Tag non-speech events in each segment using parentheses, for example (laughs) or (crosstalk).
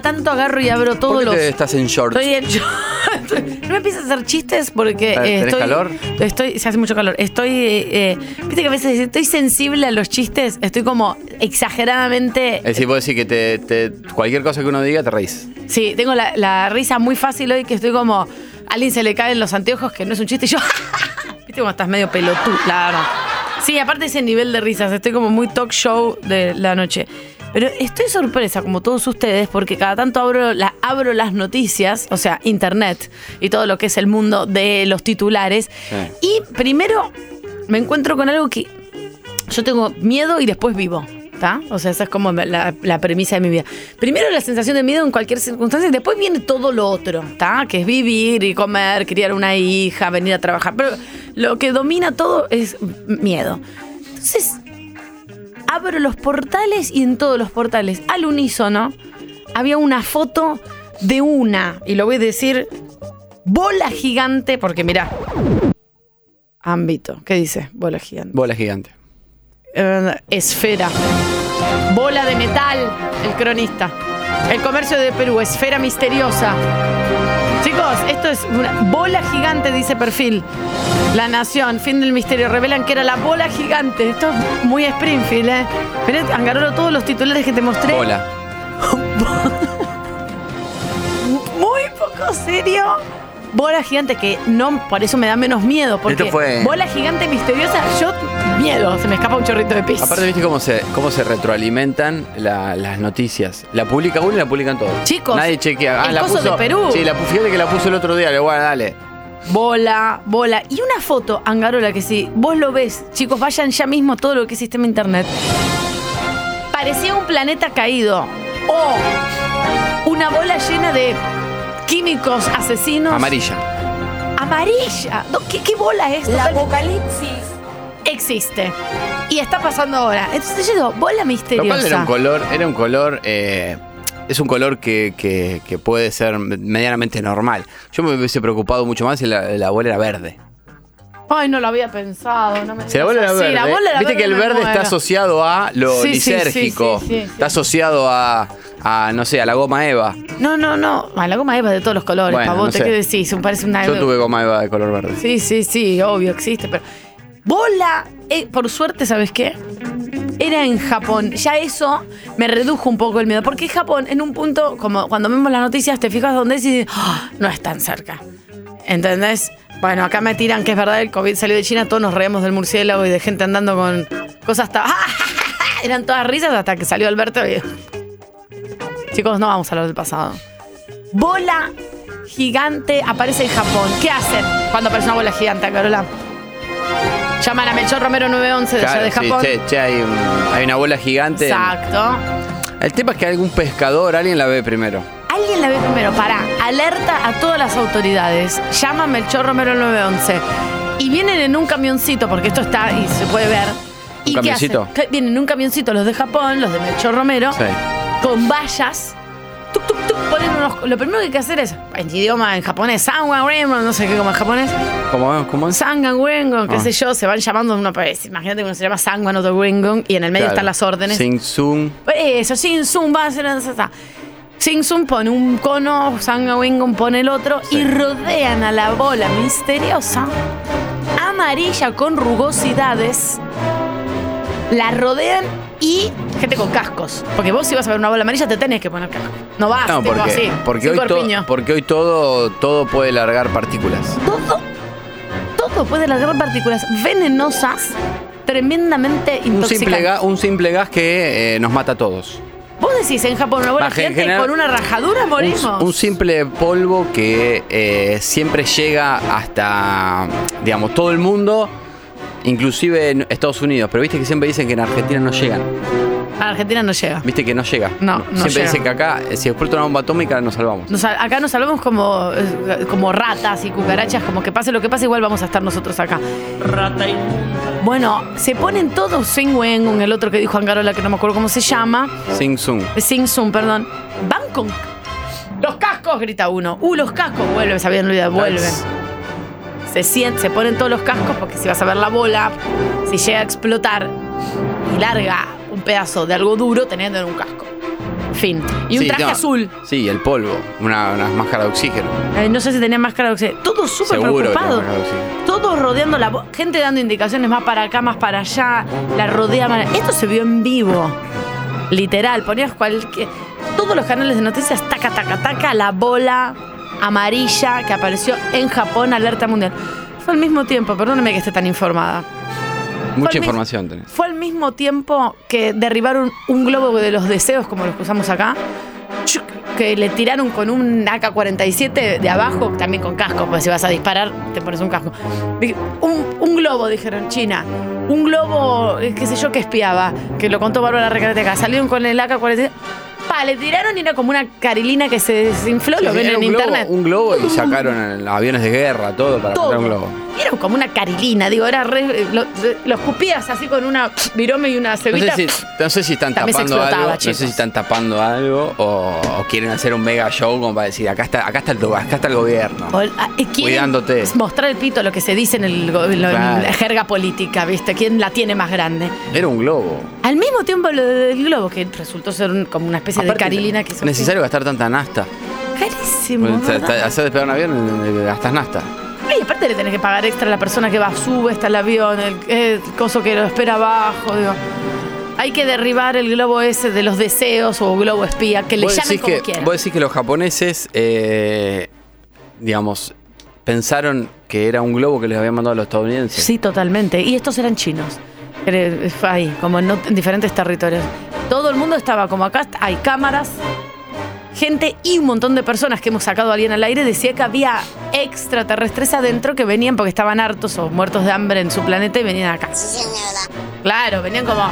cada tanto agarro y abro todos ¿Por qué los. te estás en shorts? Estoy en. (laughs) No me empieces a hacer chistes porque eh, ¿Tenés estoy. calor? Estoy, se hace mucho calor. Estoy. eh, eh, Viste que a veces estoy sensible a los chistes. Estoy como exageradamente. Es decir, vos decís que te, te- cualquier cosa que uno diga te reís. Sí, tengo la, la risa muy fácil hoy que estoy como. A alguien se le caen los anteojos, que no es un chiste, y yo. (laughs) Viste como estás medio pelotudo, la verdad. Sí, aparte ese nivel de risas, estoy como muy talk show de la noche. Pero estoy sorpresa, como todos ustedes, porque cada tanto abro, la, abro las noticias, o sea, internet y todo lo que es el mundo de los titulares. Sí. Y primero me encuentro con algo que yo tengo miedo y después vivo. ¿Está? O sea, esa es como la, la premisa de mi vida. Primero la sensación de miedo en cualquier circunstancia y después viene todo lo otro, ¿está? Que es vivir y comer, criar una hija, venir a trabajar. Pero lo que domina todo es miedo. Entonces, abro los portales y en todos los portales, al unísono, había una foto de una, y lo voy a decir, bola gigante, porque mirá, ámbito, ¿qué dice? Bola gigante. Bola gigante. Eh, esfera. Bola de metal, el cronista. El comercio de Perú, esfera misteriosa. Chicos, esto es una bola gigante, dice perfil. La Nación, fin del misterio. Revelan que era la bola gigante. Esto es muy Springfield, ¿eh? Mirá, Angarolo, todos los titulares que te mostré. Bola. (laughs) Muy poco serio. Bola gigante que no, por eso me da menos miedo. Porque Esto fue- bola gigante misteriosa, yo miedo, se me escapa un chorrito de pis. Aparte, ¿viste cómo se, cómo se retroalimentan la- las noticias? La publica uno y la publican todos. Chicos, Nadie chequea. Ah, el la coso puso. de Perú. Sí, la, pu- fíjate que la puso el otro día. Le bueno, dale. Bola, bola. Y una foto, Angarola, que si vos lo ves, chicos, vayan ya mismo todo lo que es sistema internet. Parecía un planeta caído. O una bola llena de químicos asesinos. Amarilla. Amarilla. No, ¿qué, qué bola es? La apocalipsis. Existe. Y está pasando ahora. Entonces yo digo, bola Lo misteriosa. cual era un color, era un color, eh, es un color que, que- que puede ser medianamente normal. Yo me hubiese preocupado mucho más si la, la bola era verde. Ay, no lo había pensado. No me Si la bola era verde, La bola era viste que el verde está asociado a lo Sí, sí, sí, lisérgico, sí, sí, sí. está asociado a, a, no sé, a la goma Eva. No, no, no. A la goma Eva de todos los colores, Bueno, pavote. no sé. ¿Qué decís? Me parece una. Yo tuve goma Eva de color verde. Sí, sí, sí, obvio, existe, pero. Bola, eh, por suerte, ¿sabes qué? Era en Japón. Ya eso me redujo un poco el miedo. Porque Japón, en un punto, como cuando vemos las noticias, te fijas dónde es y dices, "Ah, no es tan cerca. ¿Entendés? Bueno, acá me tiran que es verdad, el COVID salió de China, todos nos reíamos del murciélago y de gente andando con cosas hasta. (laughs) Eran todas risas hasta que salió Alberto y. Chicos, no vamos a hablar del pasado. Bola gigante aparece en Japón. ¿Qué hacen cuando aparece una bola gigante, Carola? Llaman a Melchor Romero 911 de allá de sí, Japón. che, che, hay, un- hay una bola gigante. Exacto. El tema es que algún pescador, alguien la ve primero. Alguien la ve primero. Para, alerta a todas las autoridades. Llama a Melchor Romero 911. Y vienen en un camioncito, porque esto está y se puede ver. ¿Y qué camioncito? hacen? Que Vienen en un camioncito los de Japón, los de Melchor Romero, Sí. con vallas. Tuc, tuc, tuc, ponen unos, lo primero que hay que hacer es, en idioma en japonés, Sanwan Raymond, no sé qué como en japonés, ¿Cómo, cómo es? Wengon, qué Ah. sé yo, se van llamando una vez. Imagínate que uno se llama Sangan, otro Wengon, y en el medio Claro. están las órdenes. Sing Sung. Eso, Sing Sun va a hacer Sun pone un cono, Sangan Wengon pone el otro, Sí. y rodean a la bola misteriosa amarilla con rugosidades, la rodean y gente con cascos. Porque vos si vas a ver una bola amarilla te tenés que poner casco. No vas, No, tipo porque, así, porque, hoy to- corpiño. porque hoy todo, todo puede largar partículas. Todo, todo puede largar partículas venenosas, tremendamente Un simple, intoxicantes. gas, un simple gas que eh, nos mata a todos. Vos decís en Japón una en gigante general, con una rajadura Un, morimos. un simple polvo que eh, siempre llega hasta, digamos, todo el mundo, inclusive en Estados Unidos. Pero viste que siempre dicen que en Argentina no llegan. A Argentina no llega. Viste que no llega. No, no Siempre llega. dicen que acá, eh, si explota una bomba atómica, nos salvamos. Nos- acá nos salvamos como, eh, como ratas y cucarachas, como que pase lo que pase, igual vamos a estar nosotros acá. Rata inmunda. Bueno, se ponen todos Sing Wen, el otro que dijo Angarola, que no me acuerdo cómo se llama. Sing Sung. Sing Sun, perdón. Van con. ¡Los cascos! grita uno. ¡Uh, los cascos! Vuelven, se habían olvidado, vuelven. Se, sien- se ponen todos los cascos porque si vas a ver la bola, si llega a explotar y larga un pedazo de algo duro, que tener un casco. Fin. Y un Sí, traje no. azul. Sí, el polvo. Una, una máscara de oxígeno. Eh, no sé si tenía máscara de oxígeno. Todos súper Seguro que preocupados. tenía máscara de oxígeno. Todos rodeando la bo- Gente dando indicaciones más para acá, más para allá. La rodeaban. Esto se vio en vivo. Literal. Ponías cualquier. Todos los canales de noticias, taca, taca, taca, la bola amarilla que apareció en Japón, alerta mundial. Fue al mismo tiempo, perdóname que esté tan informada. Mucha información tenés. Fue al mismo tiempo que derribaron un globo de los deseos, como los que usamos acá, que le tiraron con un AK-47 de abajo, también con casco, pues si vas a disparar te pones un casco. Un globo, dijeron, China. Un globo, eh, qué sé yo, que espiaba, que lo contó Bárbara Recarete acá. Salieron con el AK-47. Pa, le tiraron y era como una carilina que se desinfló, lo Sí, ven era en globo, internet. un globo y sacaron eh, aviones de guerra, todo para Todo. un globo. Era como una carilina, digo, era re, lo, lo escupías así con una virome y una No cebita. sé, si, no sé si están También tapando algo, no sé si están tapando algo o, o quieren hacer un mega show como para decir acá está, acá está el acá está el gobierno. O ah, eh, Cuidándote. Mostrar el pito, lo que se dice en, el, go- en lo- en Claro. la jerga política, ¿viste? ¿Quién la tiene más grande? Era un globo. Al mismo tiempo lo del globo, que resultó ser un- como una especie Aparte, de carilina que ¿Es necesario gastar tanta nasta? Carísimo. Hacer despegar un avión eh, gastas nasta. Y aparte le tenés que pagar extra a la persona que va, sube hasta el avión, el, el coso que lo espera abajo, digo. Hay que derribar el globo ese de los deseos o globo espía, que le llamen como que, quieran. vos decís que los japoneses, eh, digamos, pensaron que era un globo que les habían mandado a los estadounidenses. Sí, totalmente. Y estos eran chinos. Ahí, como en diferentes territorios. Todo el mundo estaba como acá, hay cámaras, gente y un montón de personas que hemos sacado a alguien al aire. Decía que había extraterrestres adentro que venían porque estaban hartos o muertos de hambre en su planeta y venían acá. Claro, venían como,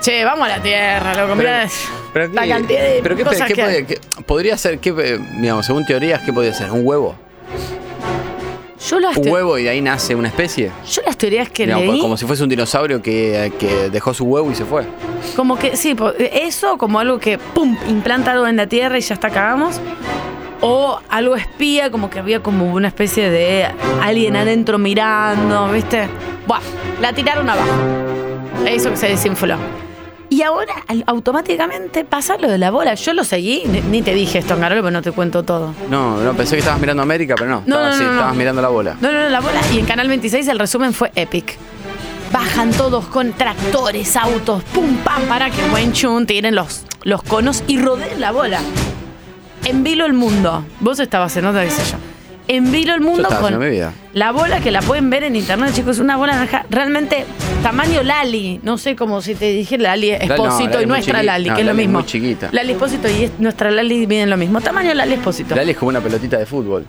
che, vamos a la Tierra, loco, mirá Pero la qué- cantidad de pero qué, cosas qué que hay. podría, qué- podría ser, qué, digamos, según teorías, ¿qué podría ser? ¿Un huevo? Yo las, ¿Un huevo y de ahí nace una especie? yo las teorías que Digamos, leí... como si fuese un dinosaurio que, que dejó su huevo y se fue. Como que, sí, eso como algo que, pum, implanta algo en la Tierra y ya está, cagamos. O algo espía, como que había como una especie de alguien adentro mirando, ¿viste? Buah, la tiraron abajo. Eso que se desinfló. Y ahora automáticamente pasa lo de la bola. Yo lo seguí, ni, ni te dije esto, Angarolo, pero no te cuento todo. No, no, pensé que estabas mirando América, pero no. No, Estabas- no, sí, no, no. estabas mirando la bola. No, no, no, la bola. Y en Canal 26 el resumen fue epic. Bajan todos con tractores, autos, pum, pam, para que Wayne Chun tiren los, los conos y rodeen la bola. En vilo el mundo. Vos estabas en otra, qué sé yo. En vilo el mundo con haciendo mi vida. la bola que la pueden ver en internet, chicos. Una bola naranja realmente tamaño Lali. No sé cómo si te dije Lali no, Espósito y es nuestra chiqui- Lali, no, que es lo Lali es mismo. muy chiquita. Lali Espósito y es- nuestra Lali miden lo mismo. Tamaño Lali Espósito. Lali es como una pelotita de fútbol.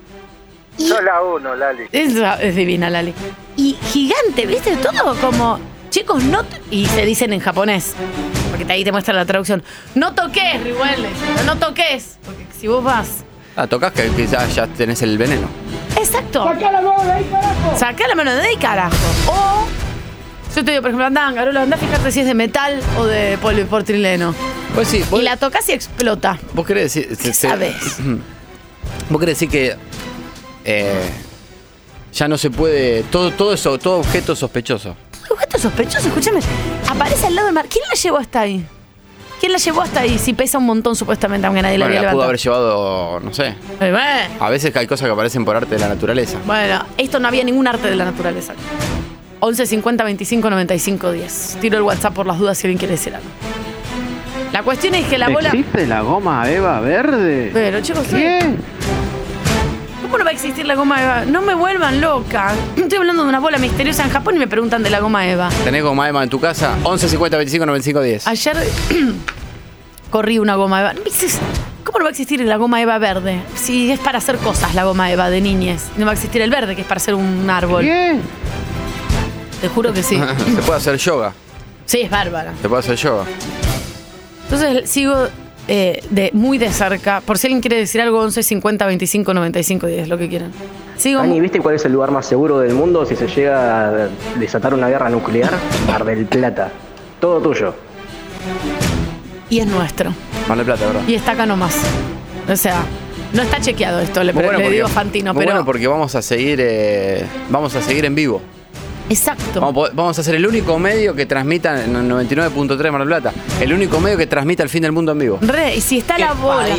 Sos la uno, Lali. Es, es divina, Lali. Y gigante, ¿viste? Todo como. Chicos, no. Y se dicen en japonés. Porque ahí te muestra la traducción. No toques, Riguel. No, no toques. Porque si vos vas. Ah, tocas que quizás ya tenés el veneno. Exacto. Saca la mano de ahí, carajo. Saca la mano de ahí, carajo. O. Yo te digo, por ejemplo, anda, Angarola, anda a fijarte si es de metal o de poliportrileno. Pues sí, vos, Y la tocas y explota. vos querés decir. ¿Qué se- se- sabes? Vos querés decir que. eh, ya no se puede. Todo, todo eso, todo objeto sospechoso. Objeto sospechoso, escúchame. Aparece al lado del mar. ¿Quién la llevó hasta ahí? ¿Quién la llevó hasta ahí? Si pesa un montón, supuestamente, aunque nadie la Bueno, había la pudo haber llevado, no sé. Eh. A veces hay cosas que aparecen por arte de la naturaleza. Bueno, esto no había ningún arte de la naturaleza. 11 50 25 95 10. Tiro el WhatsApp por las dudas si alguien quiere decir algo. La cuestión es que la bola. ¿Existe la goma Eva verde? Pero chicos, ¿Qué? ¿Cómo no va a existir la goma Eva? No me vuelvan loca. Estoy hablando de una bola misteriosa en Japón y me preguntan de la goma Eva. ¿Tenés goma Eva en tu casa? 11 50 25 95 10. Ayer (clears throat) corrí una goma Eva. ¿Cómo no va a existir la goma Eva verde? Si es para hacer cosas la goma Eva de niñez. No va a existir el verde, que es para hacer un árbol. ¿Qué? Te juro que sí. (laughs) Se puede hacer yoga. Sí, es bárbara. Se puede hacer yoga. Entonces sigo eh, de, muy de cerca. Por si alguien quiere decir algo, 11 50 25 95 10, lo que quieran. Sigo. Dani, ¿viste cuál es el lugar más seguro del mundo si se llega a desatar una guerra nuclear? Mar del Plata. Todo tuyo. Y es nuestro. Mar del Plata, ¿verdad? Y está acá nomás. O sea, no está chequeado esto, le, le bueno porque- digo Fantino, muy pero. bueno porque vamos a seguir eh, vamos a seguir en vivo. Exacto. Vamos, a po- vamos a ser el único medio que transmita en el 99.3 Mar del Plata. El único medio que transmita el fin del mundo en vivo. Re, y si está la bola,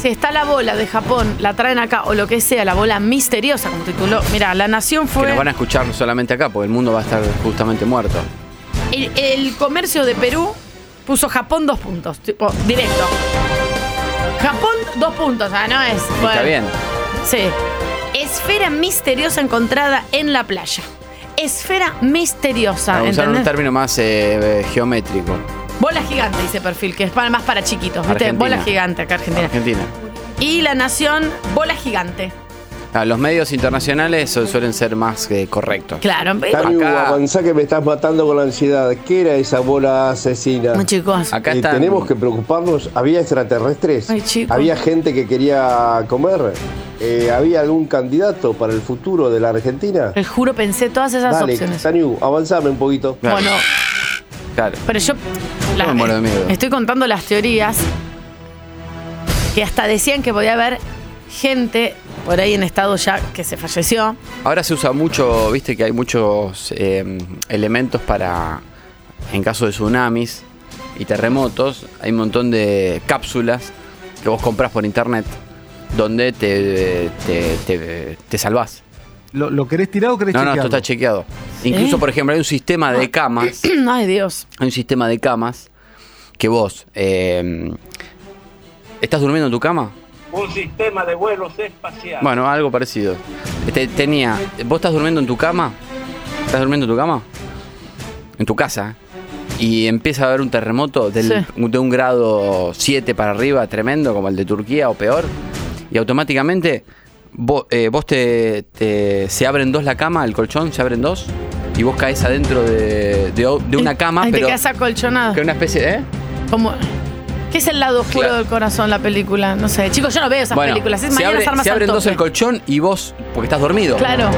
si está la bola de Japón, la traen acá, o lo que sea, la bola misteriosa, como tituló. Mira, la nación Que fue. nos van a escuchar solamente acá, porque el mundo va a estar justamente muerto. El, el comercio de Perú puso Japón dos puntos, tipo, directo. Japón dos puntos, ah, no es. Está bien. Sí. Esfera misteriosa encontrada en la playa. Esfera misteriosa, Vamos a usar un término más eh, geométrico. Bola gigante, dice perfil, que es para- más para chiquitos, ¿viste? Argentina. Bola gigante acá Argentina. Argentina. Y la nación, bola gigante. Ah, los medios internacionales su- suelen ser más eh, correctos. Claro, Tanu, Acá- avanzá que me estás matando con la ansiedad. ¿Qué era esa bola asesina? Chicos. Acá Eh, están. tenemos que preocuparnos. ¿Había extraterrestres? Ay, chicos. ¿Había gente que quería comer? Eh, ¿Había algún candidato para el futuro de la Argentina? Te juro, pensé todas esas Dale, opciones. Tanu, avanzame un poquito. Claro. Bueno, Claro. pero yo la- me muero de miedo. estoy contando las teorías que hasta decían que podía haber gente por ahí en estado ya que se falleció. Ahora se usa mucho, viste que hay muchos eh, elementos para, en caso de tsunamis y terremotos, hay un montón de cápsulas que vos compras por internet donde te, te, te, te salvás. ¿Lo, lo querés tirar o querés No, no, esto chequearlo? está chequeado. Incluso, por ejemplo, hay un sistema de camas, (clears throat) Ay, Dios. hay un sistema de camas que vos eh, estás durmiendo en tu cama. Un sistema de vuelos espaciales. Bueno, algo parecido. Te- tenía, vos estás durmiendo en tu cama, estás durmiendo en tu cama, en tu casa, y empieza a haber un terremoto del- de un grado 7 para arriba, tremendo, como el de Turquía o peor, y automáticamente vos, eh, vos te, te- se abren dos la cama, el colchón, se abren dos, y vos caes adentro de, de una cama, Ay, pero te quedas acolchonado. que una especie de... ¿eh? Como, ¿Qué es el lado oscuro Claro. del corazón, la película? No sé. Chicos, yo no veo esas Bueno, películas. Es se, abre- las armas se abren dos el colchón y vos, porque estás dormido. Claro.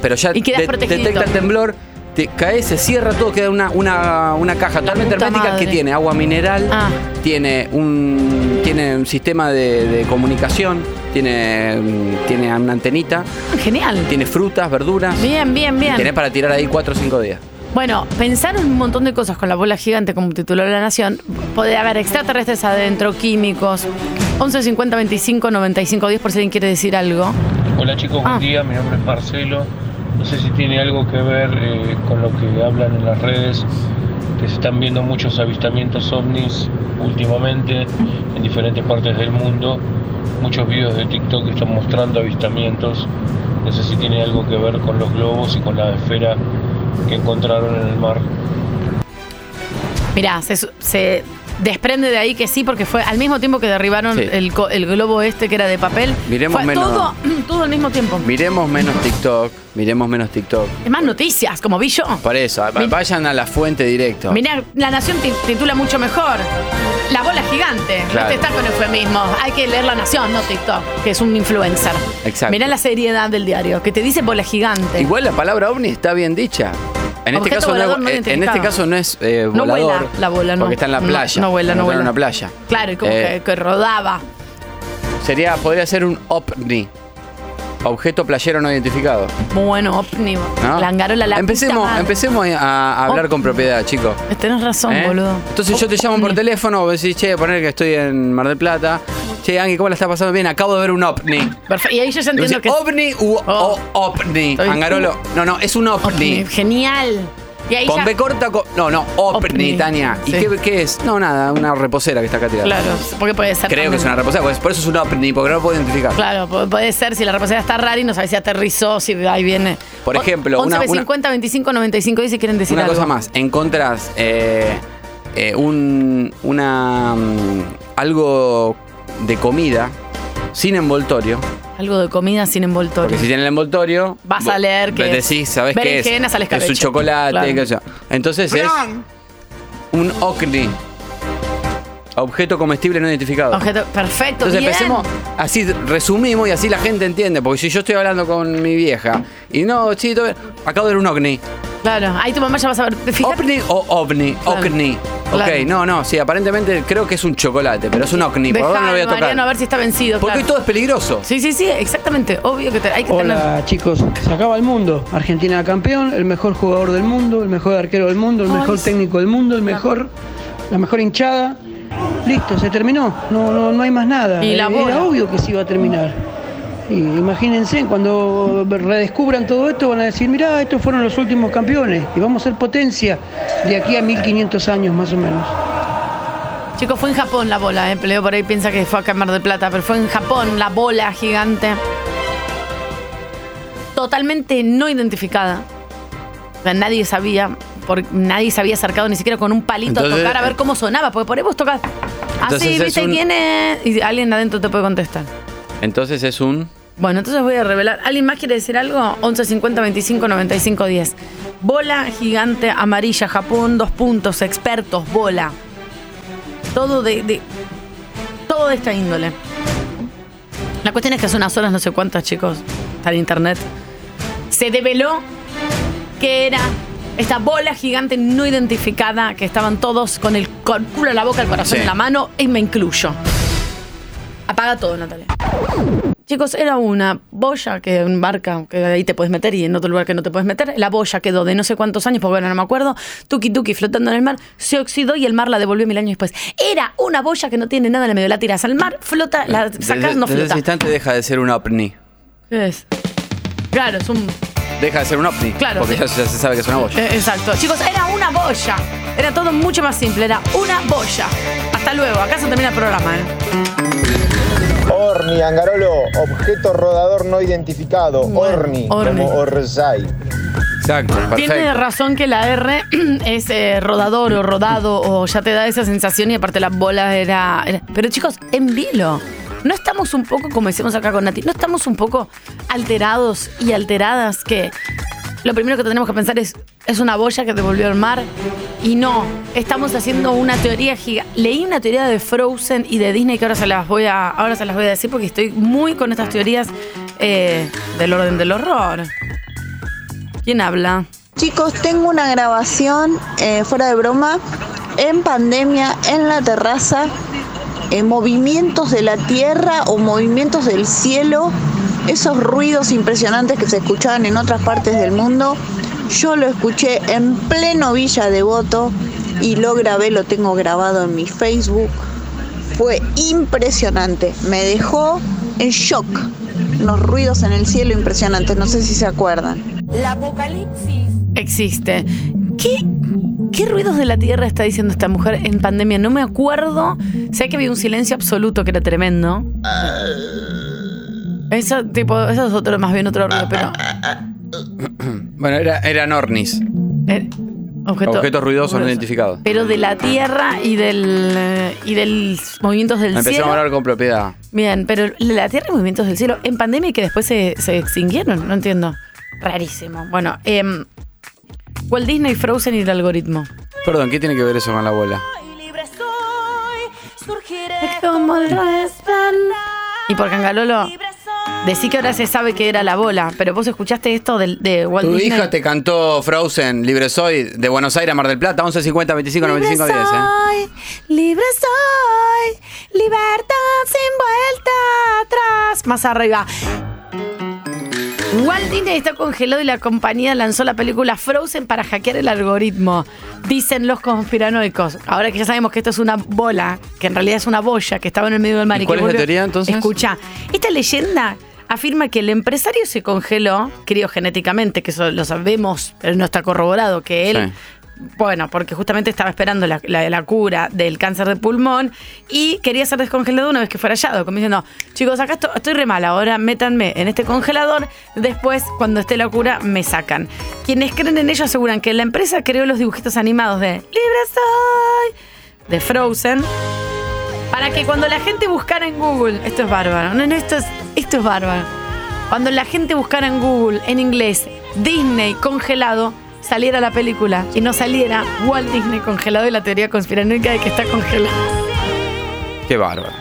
Pero ya Y de- detecta el temblor, te caes, se cierra todo, queda una, una, una caja totalmente hermética que tiene agua mineral, Ah. tiene un tiene un sistema de, de comunicación, tiene, tiene una antenita, Genial. tiene frutas, verduras. Bien, bien, bien. Tenés para tirar ahí 4 o 5 días. Bueno, pensaron un montón de cosas con la bola gigante, como tituló La Nación. Puede haber extraterrestres adentro, químicos. 11 50 25 95 10 por si alguien quiere decir algo. Hola chicos, buen Ah. día, mi nombre es Marcelo. No sé si tiene algo que ver eh, con lo que hablan en las redes, que se están viendo muchos avistamientos ovnis últimamente en diferentes partes del mundo. Muchos videos de TikTok que están mostrando avistamientos. No sé si tiene algo que ver con los globos y con la esfera que encontraron en el mar. Mirá, se, se desprende de ahí que sí, porque fue al mismo tiempo que derribaron Sí. el, el globo este que era de papel. Miremos fue menos- todo, (clears throat) todo al mismo tiempo. Miremos menos TikTok, miremos menos TikTok. Es más noticias, como vi yo. Por eso, vayan a la fuente directo. Mirá, La Nación ti- titula mucho mejor. La bola gigante. Claro. Este está con eufemismo. Hay que leer La Nación, no TikTok, que es un influencer. Exacto. Mirá la seriedad del diario, que te dice bola gigante. Igual la palabra ovni está bien dicha. En este, caso no volador es, en este caso no es eh, No volador. vuela la bola, no. Porque está en la playa. no vuela, no vuela. en una playa. Claro, y como Eh, que, que rodaba. Sería, podría ser un ovni. Objeto playero no identificado. Bueno, óptimo. ¿no? Langarola, la empecemos, empecemos a, a hablar Ovni. con propiedad, chicos. Tenés razón, ¿Eh? boludo. Entonces yo te llamo por teléfono, vos decís, che, poner que estoy en Mar del Plata. Che, Angie, ¿cómo la está pasando bien? Acabo de ver un ovni. Perfecto. Y ahí yo ya entiendo que. ovni u Oh. o ovni. Estoy- Angarolo. No, no, es un ovni. Genial. Y Con ya- B corta, con- no, no, Ovni, Tania. ¿Y sí. qué, qué es? No, nada, una reposera que está acá tirada. Claro, porque puede ser. Creo que es una reposera, pues, por eso es un ovni, porque no lo puedo identificar. Claro, pu- puede ser si la reposera está rara y no sabes si aterrizó, si ahí viene. Por O- ejemplo, 11 una- una- 50 25 95 y si quieren decir Una algo. cosa más, encontrás eh, eh, un, una, mm, algo de comida sin envoltorio. Algo de comida sin envoltorio. Porque si tiene el envoltorio. Vas a leer que Decís, ¿sabés qué es? al Es un chocolate, Claro. qué sé yo. Entonces es un OCNI. Objeto comestible no identificado. Objeto, perfecto, Entonces bien. empecemos, así resumimos y así la gente entiende. Porque si yo estoy hablando con mi vieja y no, sí, todo acabo de ver un OCNI. Claro, ahí tu mamá ya vas a ver. Fíjate, ¿OVNI o OVNI? Claro. OCNI. Claro. Ok, no, no, sí, aparentemente creo que es un chocolate, pero es un OCNI. Por ahora no lo voy a tocar. Mariano, a ver si está vencido. Porque hoy todo es peligroso. Sí, sí, sí, exactamente. Obvio que te- hay que tener. Hola chicos, se acaba el mundo. Argentina campeón, el mejor jugador del mundo, el mejor arquero del mundo, el mejor técnico del mundo, el mejor, la mejor hinchada. Listo, se terminó. No, no, no hay más nada. Y la Era bola. obvio que se iba a terminar. Y imagínense, cuando redescubran todo esto van a decir, mirá, estos fueron los últimos campeones y vamos a ser potencia de aquí a 1500 años más o menos. Chicos, fue en Japón la bola, ¿eh? Leo por ahí piensa que fue a Mar del Plata, pero fue en Japón la bola gigante. Totalmente no identificada. O sea, nadie sabía, por, nadie se había acercado ni siquiera con un palito Entonces, a tocar a ver eh, cómo sonaba, porque por ahí vos tocas. Entonces Así, ¿viste un- quién es? Y alguien adentro te puede contestar. Entonces es un. Bueno, entonces voy a revelar. ¿Alguien más quiere decir algo? 11 50 25 95 10. Bola gigante amarilla, Japón, dos puntos, expertos, bola. Todo de, de- todo de esta índole. La cuestión es que hace unas horas, no sé cuántas, chicos, está en internet, se develó que era esta bola gigante no identificada, que estaban todos con el culo en la boca, el corazón Sí. en la mano, y me incluyo. Apaga todo, Natalia. Chicos, era una boya que marca que ahí te puedes meter y en otro lugar que no te puedes meter. La boya quedó de no sé cuántos años, porque bueno, no me acuerdo, tuki tuki flotando en el mar, se oxidó y el mar la devolvió mil años después. Era una boya que no tiene nada en el medio, la tiras al mar, flota, la Desde, sacas, no desde ese flota. instante deja de ser un OVNI. ¿Qué es? Claro, es un. Deja de ser un OVNI. Claro. Porque ya, ya se sabe que es una boya. eh, exacto. Chicos, era una boya. Era todo mucho más simple, era una boya. Hasta luego, acá se termina el programa, ¿eh? Orni, Angarolo, objeto rodador no identificado. Orni, Orni. como Orsay. Exacto, Tiene razón que la R (clears throat) es eh, rodador o rodado o ya te da esa sensación y aparte la bola era, era- Pero chicos, en vilo. ¿No estamos un poco, como decimos acá con Nati, no estamos un poco alterados y alteradas que lo primero que tenemos que pensar es, es una boya que devolvió al mar? Y no, estamos haciendo una teoría gigante. Leí una teoría de Frozen y de Disney que ahora se las voy a, ahora se las voy a decir porque estoy muy con estas teorías eh, del orden del horror. ¿Quién habla? Chicos, tengo una grabación, eh, fuera de broma, en pandemia, en la terraza, eh, movimientos de la tierra o movimientos del cielo, esos ruidos impresionantes que se escuchaban en otras partes del mundo. Yo lo escuché en pleno Villa Devoto y lo grabé, lo tengo grabado en mi Facebook. Fue impresionante, me dejó en shock. Los ruidos en el cielo impresionantes, no sé si se acuerdan. La apocalipsis existe. ¿Qué, ¿Qué ruidos de la tierra está diciendo esta mujer en pandemia? No me acuerdo. Sé que había un silencio absoluto que era tremendo. Eso, tipo, eso es otro, más bien otro ruido, pero. (clears throat) Bueno, era, eran ornis. eh, objeto- Objetos ruidosos no identificados. Pero de la tierra y del. eh, y del movimientos del Empezamos cielo. a hablar con propiedad. Bien, pero la Tierra y movimientos del cielo en pandemia y que después se, se extinguieron, no entiendo. Rarísimo. Bueno, em, Walt Disney, Frozen y el algoritmo. Perdón, ¿qué tiene que ver eso con la bola? Como el resplandor. Y por Cangalolo, decí que ahora se sabe que era la bola, pero vos escuchaste esto de, Walt Tu Disney. hija te cantó Frozen, Libre Soy, de Buenos Aires a Mar del Plata, 11 50 25 95 10, ¿eh? soy, libre soy, libertad sin vuelta atrás. Más arriba. Walt Disney está congelado y la compañía lanzó la película Frozen para hackear el algoritmo. Dicen los conspiranoicos. Ahora que ya sabemos que esto es una bola, que en realidad es una boya que estaba en el medio del mar. ¿Y cuál es la teoría, entonces? Escucha, esta leyenda afirma que el empresario se congeló criogenéticamente, que eso lo sabemos, pero no está corroborado, que él bueno, porque justamente estaba esperando la, cura del cáncer de pulmón y quería ser descongelado una vez que fuera hallado, como diciendo, chicos, acá esto- estoy re mal, ahora métanme en este congelador, después cuando esté la cura me sacan. Quienes creen en ello aseguran que la empresa creó los dibujitos animados de Libre soy, de Frozen, para que cuando la gente buscara en Google, esto es bárbaro, no, no, esto es, esto es bárbaro, cuando la gente buscara en Google en inglés Disney congelado, saliera la película y no saliera Walt Disney congelado y la teoría conspiranoica de que está congelado. Qué bárbaro.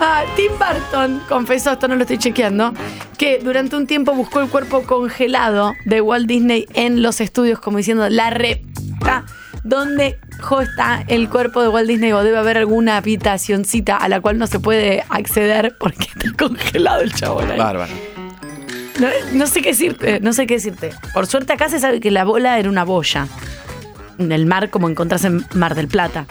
Ah, Tim Burton confesó, esto no lo estoy chequeando, que durante un tiempo buscó el cuerpo congelado de Walt Disney en los estudios, como diciendo, la repta, donde está el cuerpo de Walt Disney o debe haber alguna habitacioncita a la cual no se puede acceder porque está congelado el chabón ahí. Bárbaro. No, no sé qué decirte, no sé qué decirte. Por suerte acá se sabe que la bola era una boya. En el mar como encontrás en Mar del Plata.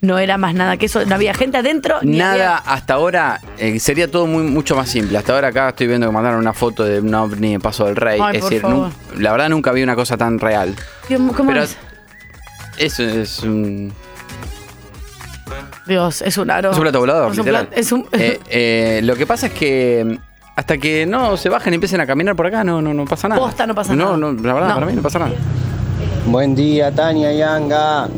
No era más nada que eso, no había gente adentro. ni Nada, había- hasta ahora eh, sería todo muy mucho más simple. Hasta ahora acá estoy viendo que mandaron una foto de un ovni en Paso del Rey. Ay, es por decir, favor. la verdad nunca vi una cosa tan real. ¿Cómo, cómo Pero es? eso es un, Dios, es un aro. es un plato volador, Es un literal. plat- es un- Eh, eh, lo que pasa es que mm, hasta que no se bajen y empiecen a caminar por acá, no, no, no pasa nada. Posta, no pasa no, nada. No, la verdad, No. para mí no pasa nada. Buen día, Tania Yanga.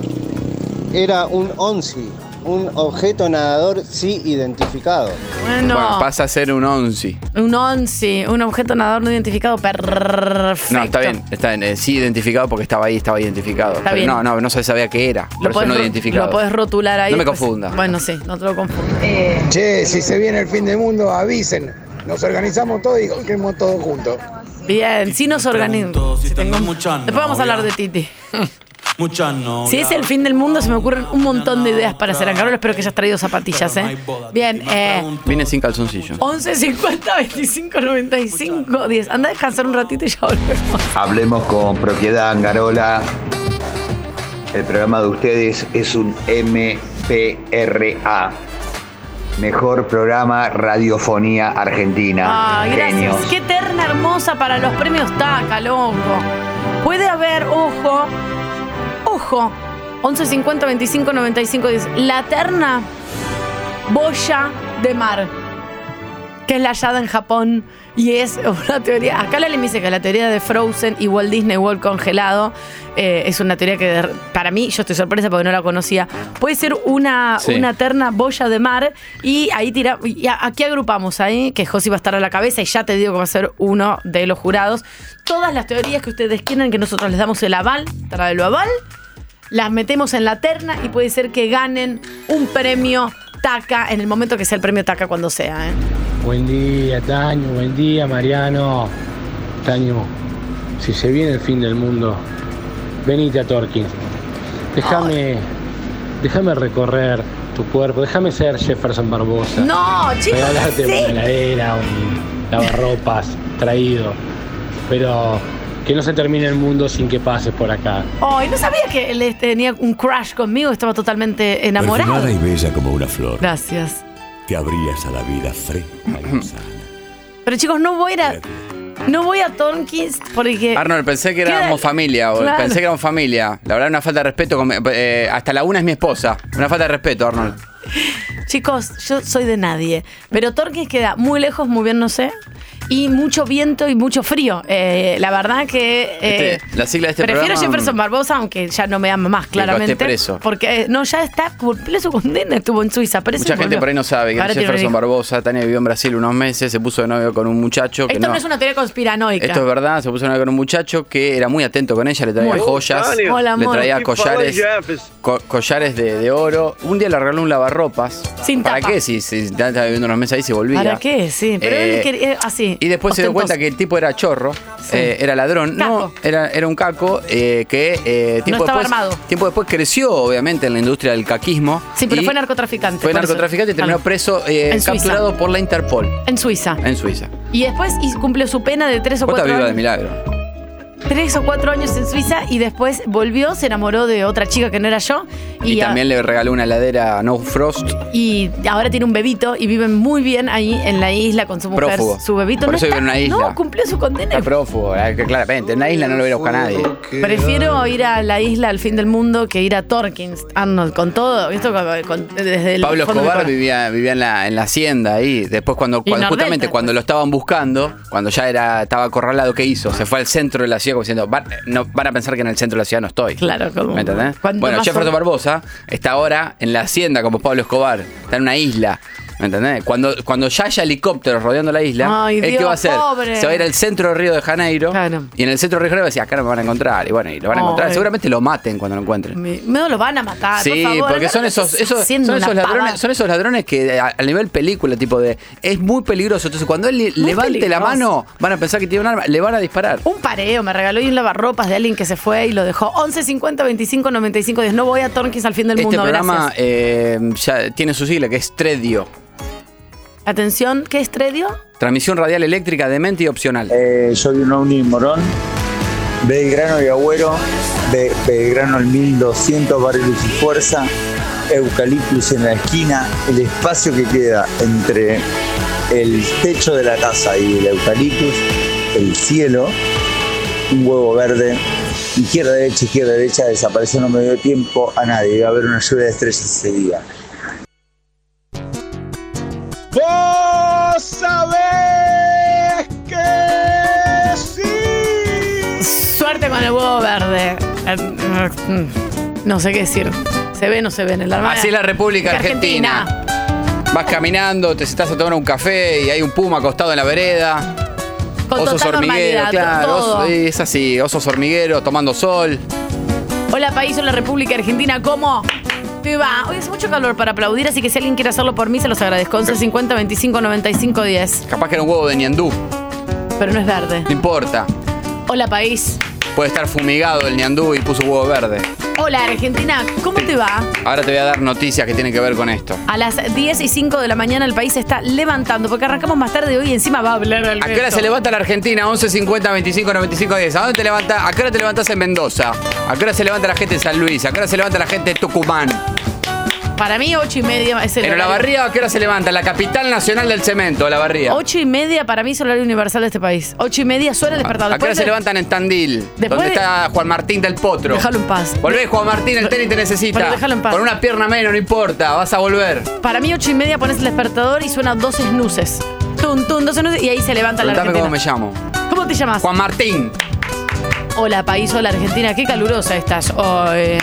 Era un ONSI, un objeto nadador sí identificado. Bueno, Bueno, pasa a ser un onzi. un once, un objeto nadador no identificado. Perfecto. No, está bien, está bien. eh, sí identificado porque estaba ahí, estaba identificado. Está Pero bien. no, no, no se sabía qué era. Por Lo eso podés, no ro- identificado. lo podés rotular ahí. No me después- confunda. Bueno, sí, no te lo confundas. Che, si se viene el fin del mundo, avisen. Nos organizamos todos y golquemos todos juntos. Bien, si nos organizamos. Si tengo muchas Después vamos a hablar de Titi. (laughs) Muchas no. Si es el fin del mundo, se me ocurren un montón de ideas para hacer Ancarola. Espero que hayas traído zapatillas, ¿eh? Bien, eh, Vine sin calzoncillo. 11 50 25 95 10. Anda a descansar un ratito y ya volvemos. Hablemos con propiedad Angarola. El programa de ustedes es un MPRA. Mejor programa Radiofonía Argentina. Ay, gracias. Genios. Qué terna hermosa para los premios Taca, loco. Puede haber, ojo, ojo, 11 50 25 95 10. La terna boya de mar, que es la hallada en Japón y es una teoría. Acá la dice que la teoría de Frozen y Walt Disney World congelado eh, es una teoría que para mí, yo estoy sorpresa porque no la conocía. Puede ser una, Sí. una terna boya de mar y ahí tira. Y aquí agrupamos ahí, que Josi va a estar a la cabeza y ya te digo que va a ser uno de los jurados. Todas las teorías que ustedes quieran, que nosotros les damos el aval, lo aval, las metemos en la terna y puede ser que ganen un premio TACA en el momento que sea el premio TACA cuando sea. ¿eh? Buen día, Taño. Buen día, Mariano. Taño, si se viene el fin del mundo, venite a Torkins. Déjame, déjame recorrer tu cuerpo. Déjame ser Jefferson Barbosa. No, chicos, Regalarte sí. una heladera, un lavarropas traído. Pero que no se termine el mundo sin que pases por acá. Ay, no sabía que él este, tenía un crush conmigo, estaba totalmente enamorado. Perfumada y bella como una flor. Gracias. Te abrías a la vida fresca y sana. Pero chicos, no voy a ir a, no voy a Tonkins porque... Arnold, pensé que éramos familia. o- Claro. Pensé que éramos familia. La verdad, una falta de respeto. con- eh, hasta la una es mi esposa. Una falta de respeto, Arnold. Chicos, yo soy de nadie. Pero Torquín queda muy lejos, muy bien, no sé. Y mucho viento y mucho frío. Eh, la verdad que. eh, Este, la sigla de este prefiero programa- Jefferson Barbosa, aunque ya no me ama más, esté claramente. preso. Porque eh, no, ya está cumplió su condena, estuvo en Suiza. Mucha gente volvió. por ahí no sabe que Jefferson. Barbosa, Tania vivió en Brasil unos meses, se puso de novio con un muchacho que Esto no. no. es una teoría conspiranoica. Esto es verdad, se puso de novio con un muchacho que era muy atento con ella, le traía Muy- joyas. Hola, le traía collares, co- collares de, de oro. Un día le regaló un lavarropas. Sin ¿Para tapa. qué? Si, si estaba viviendo unos meses ahí se volvía. ¿Para qué? Sí, pero Eh, él quería eh, Y después se dio cuenta que el tipo era chorro, eh, era ladrón. No, era, era un caco eh, que eh, tiempo, estaba después, armado. tiempo después creció, obviamente, en la industria del caquismo. Sí, pero fue narcotraficante. fue narcotraficante y terminó preso, eh, Suiza. capturado por la Interpol En Suiza. en Suiza. Y después y cumplió su pena de tres o cuatro viva de años. milagro. Tres o cuatro años en Suiza y después volvió, se enamoró de otra chica que no era yo. Y, Y, a- también le regaló una heladera No Frost. y ahora tiene un bebito y viven muy bien ahí en la isla con su mujer. Prófugo. Su bebito Por no eso está- vive en una isla. No, cumplió su condena. Está prófugo, claramente. En una isla no lo hubiera buscado nadie. Prefiero ir a la isla al fin del mundo que ir a Torkins, Arnold, con todo. Esto con- con- desde el Pablo Escobar vivía, vivía en, la, en la hacienda ahí. Después, cuando, justamente cuando lo estaban buscando, cuando ya era estaba acorralado, ¿qué hizo? Se fue al centro de la ciudad como diciendo, van, no, van a pensar que en el centro de la ciudad no estoy. Claro, como. ¿Me entendés? Bueno, Jefferson for- Barbosa está ahora en la hacienda como Pablo Escobar. Está en una isla. ¿Me entendés? Cuando, cuando ya haya helicópteros rodeando la isla, Ay, ¿él qué Dios, va a hacer? pobre. Se va a ir al centro de Río de Janeiro. Y en el centro de Río de Janeiro va a decir, acá no me van a encontrar. Y bueno, y lo van a encontrar. Ay. Seguramente lo maten cuando lo encuentren. Me- No lo van a matar. Sí, por favor. porque son esos, son, esos ladrones, pavada. son esos ladrones que a, a nivel película, tipo de. Es muy peligroso. Entonces, cuando él Muy levante la mano, van a pensar que tiene un arma, le van a disparar. Un pareo, me regaló y un lavarropas de alguien que se fue y lo dejó. 11 50 25 95 10. No voy a Torkins al fin del Este mundo. programa gracias. eh, ya tiene su sigla, que es Tredio. Atención, ¿qué es Tredio? Transmisión radial eléctrica de mente y opcional. Eh, soy un ovni morón. Belgrano y Agüero. Be- Belgrano al 1200, barrio Luz y Fuerza. Eucaliptus en la esquina. El espacio que queda entre el techo de la casa y el eucaliptus, el cielo, un huevo verde. Izquierda, derecha, izquierda, derecha, desapareció, no me dio tiempo a nadie. Iba a haber una lluvia de estrellas ese día. Vos sabés que sí. Suerte con el huevo verde. Eh, No sé qué decir. Se ve, no se ve en el arma. Así es la República Argentina. Vas caminando, te sentás a tomar un café y hay un puma acostado en la vereda. Con osos hormigueros, claro. osos- es así, osos hormigueros tomando sol. Hola país, hola República Argentina, ¿cómo? Te va? Hoy hace mucho calor para aplaudir, así que si alguien quiere hacerlo por mí, se los agradezco. 11 50 25 95 10. Capaz que era un huevo de ñandú. Pero no es verde. No importa. Hola país. Puede estar fumigado el ñandú y puso huevo verde. Hola Argentina, ¿cómo te va? Ahora te voy a dar noticias que tienen que ver con esto. A las 10 y 5 de la mañana el país se está levantando, porque arrancamos más tarde hoy y encima va a hablar el ¿A qué hora se levanta la Argentina? 11 50 25 95 10. ¿A dónde te levanta? ¿A qué hora te levantas en Mendoza? ¿A qué hora se levanta la gente en San Luis? ¿A qué hora se levanta la gente en Tucumán? Para mí, 8 y media es el En horario. Olavarría, ¿a qué hora se levanta? La capital nacional del cemento, Olavarría. 8 y media para mí es el horario universal de este país. 8 y media suena el despertador. ¿A qué hora se levantan en Tandil? Después ¿Dónde de- está Juan Martín del Potro? Déjalo en paz. Volvé, Juan Martín, el tenis te necesita. Pero déjalo en paz. Con una pierna menos, no importa, vas a volver. Para mí, 8 y media pones el despertador y suena dos snuses. Tum, tum, dos snuses y ahí se levanta la Preguntame cómo me llamo. ¿Cómo te llamas? Juan Martín. Hola, país, hola, Argentina. Qué calurosa estás hoy.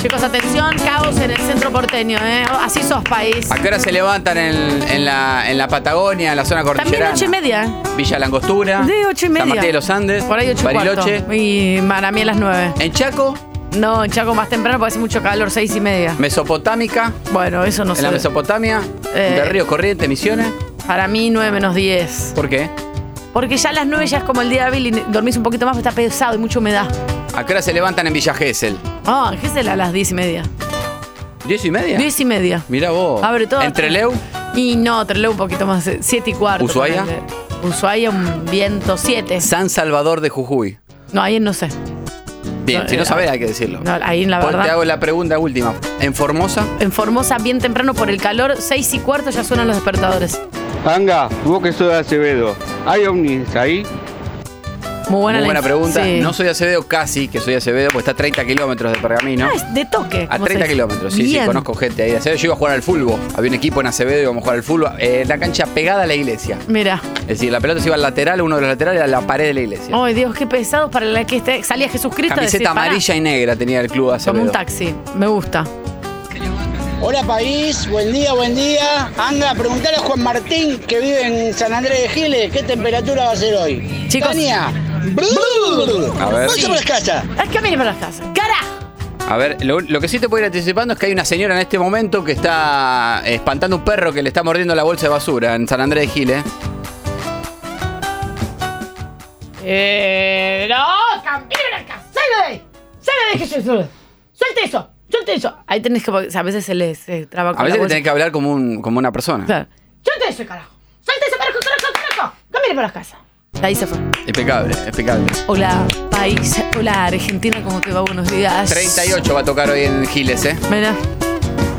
Chicos, atención, caos en el centro porteño, ¿eh? Así sos, país. ¿A qué hora se levantan en, en la, en la Patagonia, en la zona También cordillerana? 8 y media. Villa Langostura. De 8 y media. San Martín de los Andes. Por ahí 8 y Bariloche. cuarto. Y para mí a las 9. ¿En Chaco? No, en Chaco más temprano porque hace mucho calor, 6 y media. Mesopotámica. Bueno, eso no en sé. la Mesopotamia. Eh. de Río Corriente, Misiones. Para mí 9 menos 10. ¿Por qué? Porque ya a las 9 ya es como el día hábil y dormís un poquito más, está pesado y mucha humedad. ¿A qué hora se levantan en Villa Gesell? Ah, en Gesell a las 10 y media. ¿Diez y media? 10 y media. Mira vos. Abre todo. ¿En Treleu? Y no, Treleu un poquito más, 7 y cuarto. ¿Ushuaia? Ushuaia un viento 7. San Salvador de Jujuy. No, ahí no sé. Bien, No, si no eh, sabés hay que decirlo. No, ahí la Pues verdad. Te hago la pregunta última. ¿En Formosa? En Formosa, bien temprano por el calor, 6 y cuarto ya suenan los despertadores. Anga, vos que sos de Acevedo, ¿hay ovnis ahí? Muy buena, Muy buena pregunta. sí. No soy Acevedo, casi que soy Acevedo, porque está a 30 kilómetros de Pergamino. Ah, es de toque. A como 30 se dice. kilómetros, sí, Bien. sí, conozco gente ahí de Acevedo. Yo iba a jugar al fútbol. Había un equipo en Acevedo y íbamos a jugar al fútbol. Eh, la cancha pegada a la iglesia. Mira. Es decir, la pelota se iba al lateral, uno de los laterales era la pared de la iglesia. Ay, Dios, qué pesados para la que esté. Salía Jesús Cristo a decir, Camiseta "Pará". amarilla y negra tenía el club de Acevedo. Como un taxi. Me gusta. Hola país, buen día, buen día. Anda, preguntale a Juan Martín que vive en San Andrés de Giles qué temperatura va a ser hoy. Chicos. Tania, A ver. a las casas. Ay, camine para las casas. ¡Carajo! A ver, lo, lo que sí te puedo ir anticipando es que hay una señora en este momento que está espantando un perro que le está mordiendo la bolsa de basura en San Andrés de Giles. Eh, no, camine la casa. ¡Salga de ahí! ¡Salga de ahí, Jesús! ¡Suelte eso! Ahí tenés que. o sea, a veces se les se traba con A veces la tenés que hablar como, un, como una persona. Claro. ¡Suelte eso! eso, carajo. Suelta ese carajo, carajo, carajo. Camine por las casas. Ahí se fue. Impecable, impecable. Hola, país. Hola, Argentina, ¿cómo te va? Buenos días. 38 va a tocar hoy en Giles, ¿eh? Mira.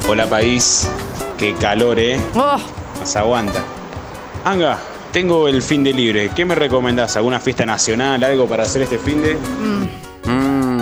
Hola país, qué calor, ¿eh? Oh, Se aguanta. Anga, tengo el fin de libre. ¿Qué me recomendás? ¿Alguna fiesta nacional, algo para hacer este fin de? mm.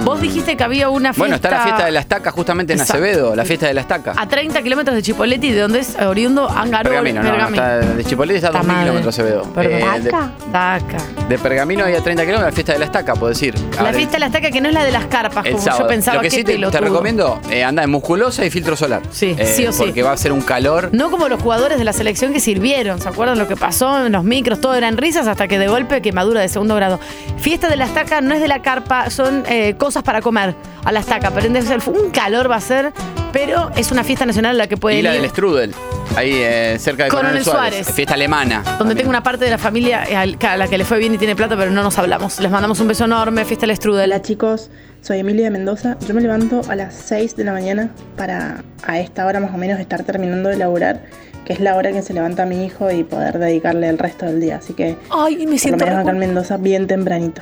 Vos dijiste que había una fiesta. Bueno, está la fiesta de la estaca justamente en Exacto. Acevedo, la fiesta de la estaca. A 30 kilómetros de Chipoleti, de donde es oriundo Angarol. Pergamino, no, no, está de Chipolete está a Ta 2000 madre. kilómetros Acevedo. Eh, de, Taca. de Pergamino hay a 30 kilómetros la fiesta de la estaca, puedo decir. La fiesta de la estaca que no es la de las carpas, como sábado. yo pensaba Lo que que sí te, te recomiendo, eh, anda en musculosa y filtro solar. Sí, Eh, sí o sí. Porque va a ser un calor. No como los jugadores de la selección que sirvieron, ¿se acuerdan lo que pasó en los micros? Todo eran risas hasta que de golpe quemadura de segundo grado. Fiesta de la estaca no es de la carpa, son eh, cosas para comer a la estaca. Prende el un calor va a ser, pero es una fiesta nacional a la que pueden Y la ir. del Strudel, ahí eh, cerca de Coronel Coronel, Suárez. Suárez. Fiesta alemana. Donde tengo una parte de la familia a la que le fue bien y tiene plata, pero no nos hablamos. Les mandamos un beso enorme, fiesta del Strudel. Hola chicos, soy Emilia de Mendoza. Yo me levanto a las 6 de la mañana para a esta hora más o menos estar terminando de laburar, que es la hora que se levanta mi hijo y poder dedicarle el resto del día. Así que Ay, me por lo siento menos acá en Mendoza bien tempranito.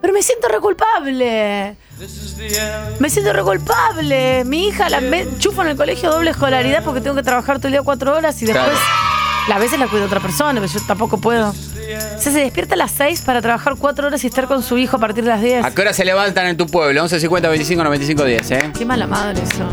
Pero me siento reculpable. Me siento reculpable. Mi hija la me chufo en el colegio doble escolaridad porque tengo que trabajar todo el día cuatro horas y después Claro. a veces la cuida otra persona, pero yo tampoco puedo. O sea, se despierta a las seis para trabajar cuatro horas y estar con su hijo a partir de las 10. ¿A qué hora se levantan en tu pueblo? 11 50 25 95 10, ¿eh? Qué mala madre eso.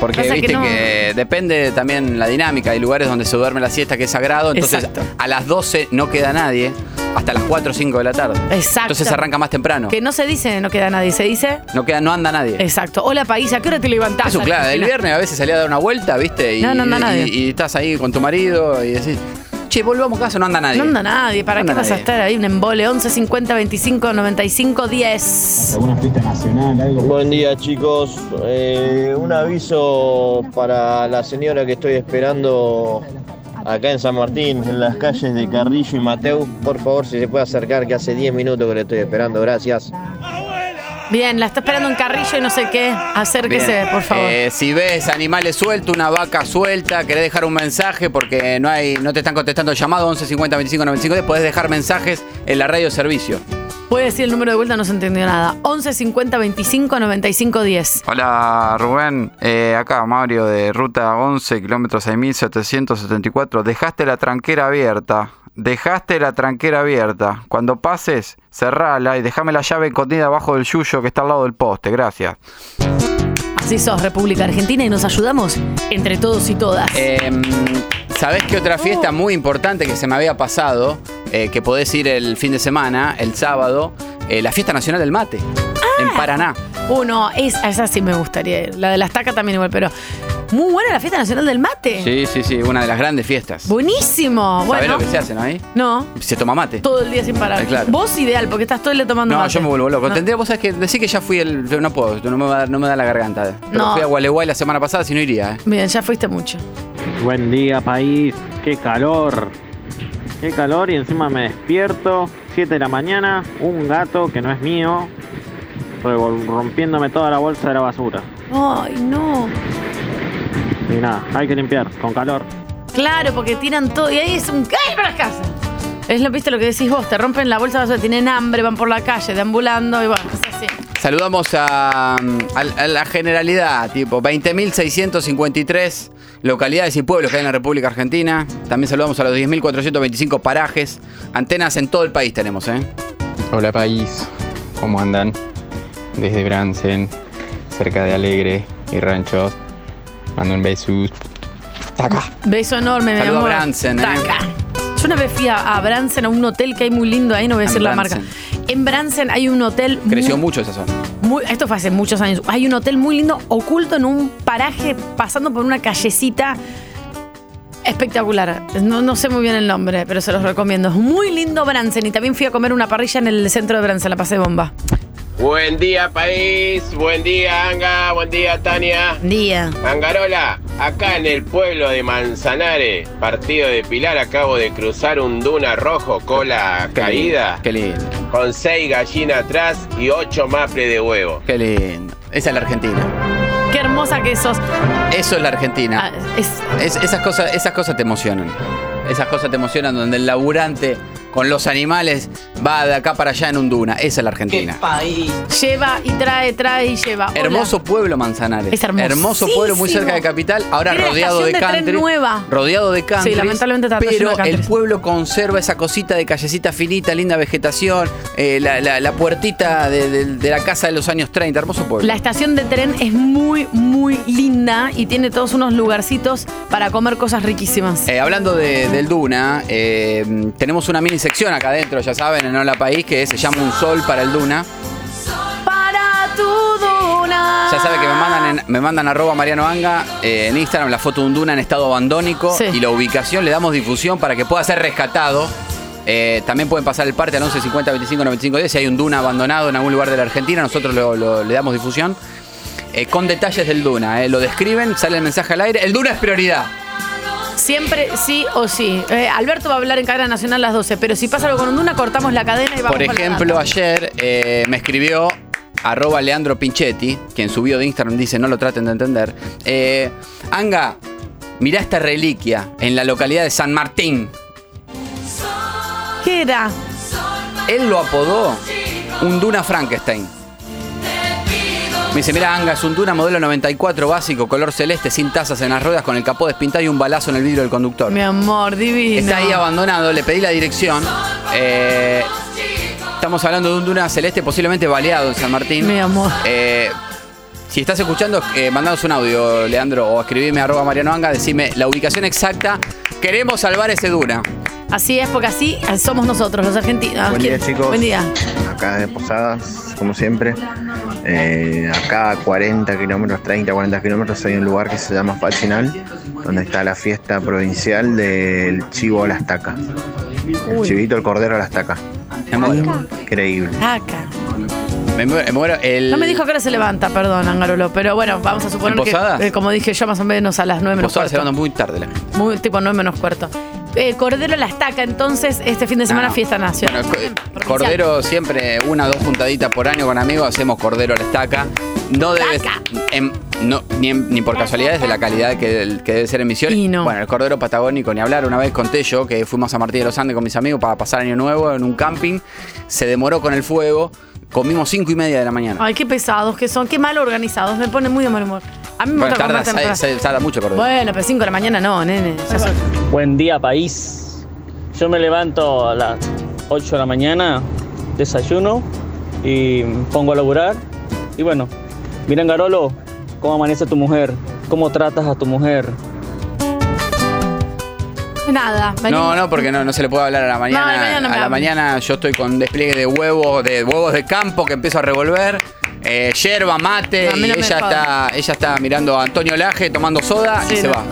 Porque Pasa que viste no- que depende también la dinámica. Hay lugares donde se duerme la siesta que es sagrado. Entonces Exacto. a las 12 no queda nadie hasta las 4 o 5 de la tarde. Exacto. Entonces arranca más temprano. Que no se dice no queda nadie, se dice. No queda, no anda nadie. Exacto. Hola país, ¿a qué hora te levantás? Eso, claro, el viernes a veces salía a dar una vuelta, ¿viste? Y, No, no anda y- nadie. Y, estás ahí con tu marido y decís, che, volvamos a casa, no anda nadie. No anda nadie, ¿para No qué vas a estar ahí? Un embole 11 50 25 95 10. ¿Alguna fiesta nacional, algo? Buen día chicos, Eh, un aviso para la señora que estoy esperando acá en San Martín, en las calles de Carrillo y Mateu. Por favor, si se puede acercar, que hace 10 minutos que le estoy esperando, gracias. Bien, la está esperando en carrillo y no sé qué. Acérquese, Bien. por favor. Eh, si ves animales sueltos, una vaca suelta, querés dejar un mensaje porque no hay, no te están contestando el llamado 11 50 25 95 10, podés dejar mensajes en la radio servicio. Puede decir el número de vuelta, no se entendió nada. 11 50 25 95 10. Hola Rubén, Eh, acá Mario de ruta 11, kilómetros 6774. Dejaste la tranquera abierta. Dejaste la tranquera abierta. Cuando pases, cerrala y déjame la llave escondida abajo del yuyo que está al lado del poste. Gracias. Así sos, República Argentina, y nos ayudamos entre todos y todas. Em, ¿Sabés qué otra fiesta muy importante que se me había pasado? eh, que podés ir el fin de semana, el sábado, eh, la fiesta nacional del mate. En Paraná. Uno, esa, esa sí me gustaría ir. La de la estaca también igual, pero muy buena la fiesta nacional del mate. Sí, sí, sí, una de las grandes fiestas. Buenísimo. ¿Sabés Bueno, lo que se hace, no? Ahí no, se toma mate. todo el día sin parar. Eh, claro. Vos ideal, porque estás todo el día tomando No, mate. yo me vuelvo loco. No. Tendría, vos sabés que decir que ya fui el. No puedo, no me, va no me da la garganta. Pero No. fui a Gualeguay la semana pasada, si no iría, ¿eh? Bien, ya fuiste mucho. Buen día, país. Qué calor. Qué calor y encima me despierto. 7 de la mañana. Un gato que no es mío. Rompiéndome toda la bolsa de la basura. Ay, no. Y nada, hay que limpiar con calor. Claro, porque tiran todo y ahí es un cae para las casas. Es lo, viste lo que decís vos, te rompen la bolsa de basura, tienen hambre, van por la calle deambulando y bueno, es así. Saludamos a, a- a la generalidad, tipo 20.653 localidades y pueblos que hay en la República Argentina. También saludamos a los 10.425 parajes. Antenas en todo el país tenemos, ¿eh? Hola país, ¿cómo andan? Desde Bransen, cerca de Alegre y Ranchos. Mando un beso. Acá. Beso enorme, mi Saludo a amor. Bransen, ¿eh? Taca. Yo una vez fui a, a Bransen, a un hotel que hay muy lindo ahí, no voy a decir la marca. En Bransen hay un hotel Creció muy, mucho esa zona. muy- esto fue hace muchos años. Hay un hotel muy lindo oculto en un paraje pasando por una callecita espectacular. No, no sé muy bien el nombre, pero se los recomiendo. Es muy lindo Bransen y también fui a comer una parrilla en el centro de Bransen, la pasé bomba. Buen día, país. Buen día, Anga. Buen día, Tania. Día. Angarola, acá en el pueblo de Manzanares, partido de Pilar, acabo de cruzar un duna rojo, cola Qué caída, lindo, Qué lindo, con seis gallinas atrás y ocho maples de huevo. qué lindo. Esa es la Argentina. Qué hermosa que sos. Eso es la Argentina. Ah, es- Es- esas, cosas, esas cosas te emocionan. esas cosas te emocionan, donde el laburante con los animales va de acá para allá en un duna. Esa es la Argentina. Lleva y trae, trae y lleva. Hola. Hermoso pueblo Manzanares. Es hermosísimo. Hermoso pueblo muy cerca de capital, ahora Tiene la rodeado de de tren nueva. Rodeado de country. Sí, lamentablemente está Pero de el pueblo conserva esa cosita de callecita finita, linda vegetación, eh, la, la- la puertita de, de- de la casa de los años 30. Hermoso pueblo. La estación de tren es muy, muy linda y tiene todos unos lugarcitos para comer cosas riquísimas. Eh, hablando de- del Duna, eh, tenemos una mini sección acá adentro, ya saben, en Hola País, que se llama Un Sol para el Duna. Para tu duna. Ya saben que me mandan, en- me mandan arroba Mariano Anga eh, en Instagram la foto de un Duna en estado abandónico Sí. y la ubicación le damos difusión para que pueda ser rescatado. Eh, también pueden pasar el parte al 11 50 25 95 10 si hay un Duna abandonado en algún lugar de la Argentina, nosotros lo- lo- le damos difusión. Eh, con detalles del Duna, lo describen, sale el mensaje al aire. El Duna es prioridad. Siempre sí o sí. Eh, Alberto va a hablar en cadena nacional a las 12, pero si pasa algo con un duna, cortamos la cadena y vamos Por ejemplo, ayer eh, me escribió arroba Leandro Pinchetti, que en su bio de Instagram dice no lo traten de entender. Eh, Anga, mirá esta reliquia en la localidad de San Martín. ¿Qué era? Él lo apodó un Duna Frankenstein. Me dice, mira Anga, es un Duna modelo 94 básico, color celeste, sin tazas en las ruedas, con el capó despintado y un balazo en el vidrio del conductor. Mi amor, divino. Está ahí abandonado, le pedí la dirección. Eh, estamos hablando de un Duna celeste posiblemente baleado en San Martín. Mi amor. Eh, si estás escuchando, eh, mandanos un audio, Leandro, o escribime arroba Mariano Anga, decime la ubicación exacta. Queremos salvar ese Duna. Así es, porque así somos nosotros, los argentinos. Buen día, ¿Quién? chicos. Buen día. Acá de Posadas, como siempre. Eh, acá a 40 kilómetros, 30, 40 kilómetros hay un lugar que se llama Fachinal, donde está la fiesta provincial del chivo a la estaca. El Uy. chivito, el cordero a la estaca. Increíble. Acá. Me muero, me muero. El, No me dijo que ahora se levanta, perdón, Angarolo, pero bueno, vamos a suponer ¿En que, Posadas? eh, como dije yo, más o menos a las 9 menos Posadas se cuarto. levanta muy tarde. la- Muy, tipo 9 menos cuarto. Eh, Cordero la estaca, entonces, este fin de semana No. fiesta nacional. Bueno, Cordero siempre, una o dos juntaditas por año con amigos, hacemos cordero la estaca. No debe em, no, ni, en- ni por casualidades de la calidad que, que debe ser emisión. Bueno, el cordero patagónico, ni hablar. Una vez conté yo que fuimos a Martín de los Andes con mis amigos para pasar año nuevo en un camping. Se demoró con el fuego. Comimos cinco y media de la mañana. Ay, qué pesados que son, qué mal organizados, me pone muy de mal humor. A mí me Bueno, gusta tarda, comer temprano. se- se- tarda mucho cordero. Bueno, pero 5 de la mañana no, nene. Ya son- Buen día, país. Yo me levanto a las 8 de la mañana, desayuno y pongo a laburar. Y bueno, miren, Garolo, cómo amanece tu mujer, cómo tratas a tu mujer. Nada, No, venimos- no, porque no, no se le puede hablar a la mañana. No, a la mañana no a la mañana yo estoy con despliegue de huevos, de huevos de campo que empiezo a revolver. Eh, yerba, mate, y ella está, ella está mirando a Antonio Laje tomando soda y se va.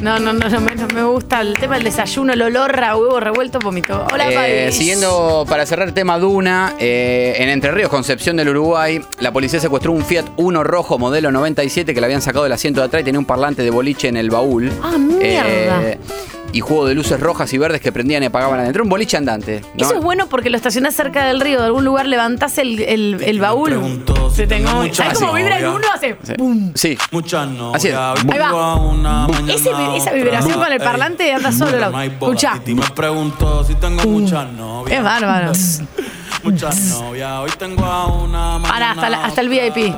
No, no, no, no, me, no me gusta el tema del desayuno, el olor a huevo revuelto, vomito. Hola, Eh, país. siguiendo para cerrar tema Duna, eh, en Entre Ríos, Concepción del Uruguay, la policía secuestró un Fiat Uno rojo modelo 97 que le habían sacado del asiento de atrás y tenía un parlante de boliche en el baúl. Ah, mierda. Y juego de luces rojas y verdes que prendían y apagaban adentro. Un boliche andante. ¿no? Eso es bueno porque lo estacionás cerca del río, de algún lugar, levantás el, el, el baúl. Se tengo... ¿Sabes cómo vibra el uno? Hace ¡pum! Sí. Así es. Ahí va. Ese esa vibración con el parlante anda solo. La... Escucha. Y me pregunto si tengo muchas novias. Es bárbaro. (laughs) Muchas novias. Hoy tengo a una Ahora, hasta, la- hasta el VIP.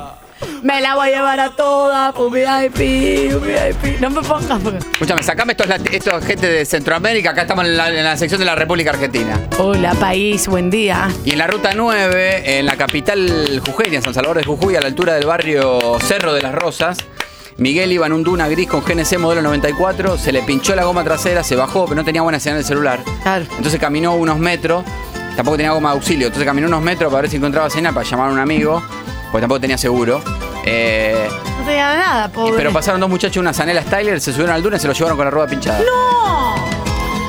Me la voy a llevar a toda, un VIP, un VIP. No me pongas porque... Escúchame, sacame estos, estos gente de Centroamérica. Acá estamos en la, en la sección de la República Argentina. Hola, país, buen día. Y en la ruta 9, en la capital jujeña, San Salvador de Jujuy, a la altura del barrio Cerro de las Rosas, Miguel iba en un Duna gris con GNC modelo 94, se le pinchó la goma trasera, se bajó, pero no tenía buena señal del celular. Entonces caminó unos metros, tampoco tenía goma de auxilio, entonces caminó unos metros para ver si encontraba señal para llamar a un amigo, porque tampoco tenía seguro. Eh, No tenía nada, pobre. pero pasaron dos muchachos, una Zanela Styler, se subieron al Duna y se lo llevaron con la rueda pinchada. ¡No!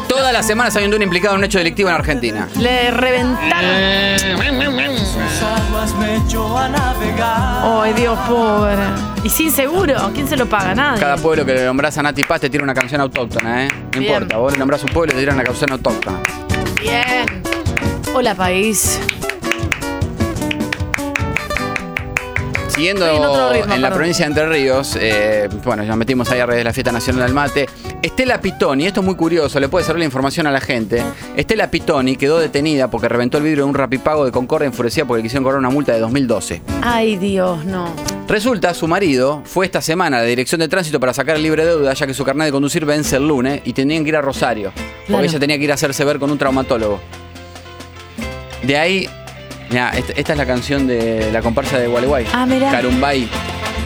Todas las semanas hay un Duna implicado en un hecho delictivo en Argentina. Le reventaron. Ay, Dios, pobre. Y sin seguro, ¿quién se lo paga? Nadie. Cada pueblo que le nombras a Nati Paz te tira una canción autóctona, ¿eh? No Bien. importa, vos le nombrás un pueblo y te tiran una canción autóctona. Bien. Hola, país. Siguiendo en otro ritmo, en la provincia de Entre Ríos, eh, bueno, ya metimos ahí a redes de la Fiesta Nacional del Mate. Estela Pitoni, esto es muy curioso, le puede servir la información a la gente. Estela Pitoni quedó detenida porque reventó el vidrio de un rapipago de Concordia enfurecida porque le quisieron cobrar una multa de 2012. Ay, Dios, no. Resulta, su marido fue esta semana a la dirección de tránsito para sacar el libre deuda, ya que su carnet de conducir vence el lunes y tenían que ir a Rosario. Porque Claro. ella tenía que ir a hacerse ver con un traumatólogo. De ahí, mira, esta, esta es la canción de la comparsa de Gualeguay. Ah, mirá. Carumbay,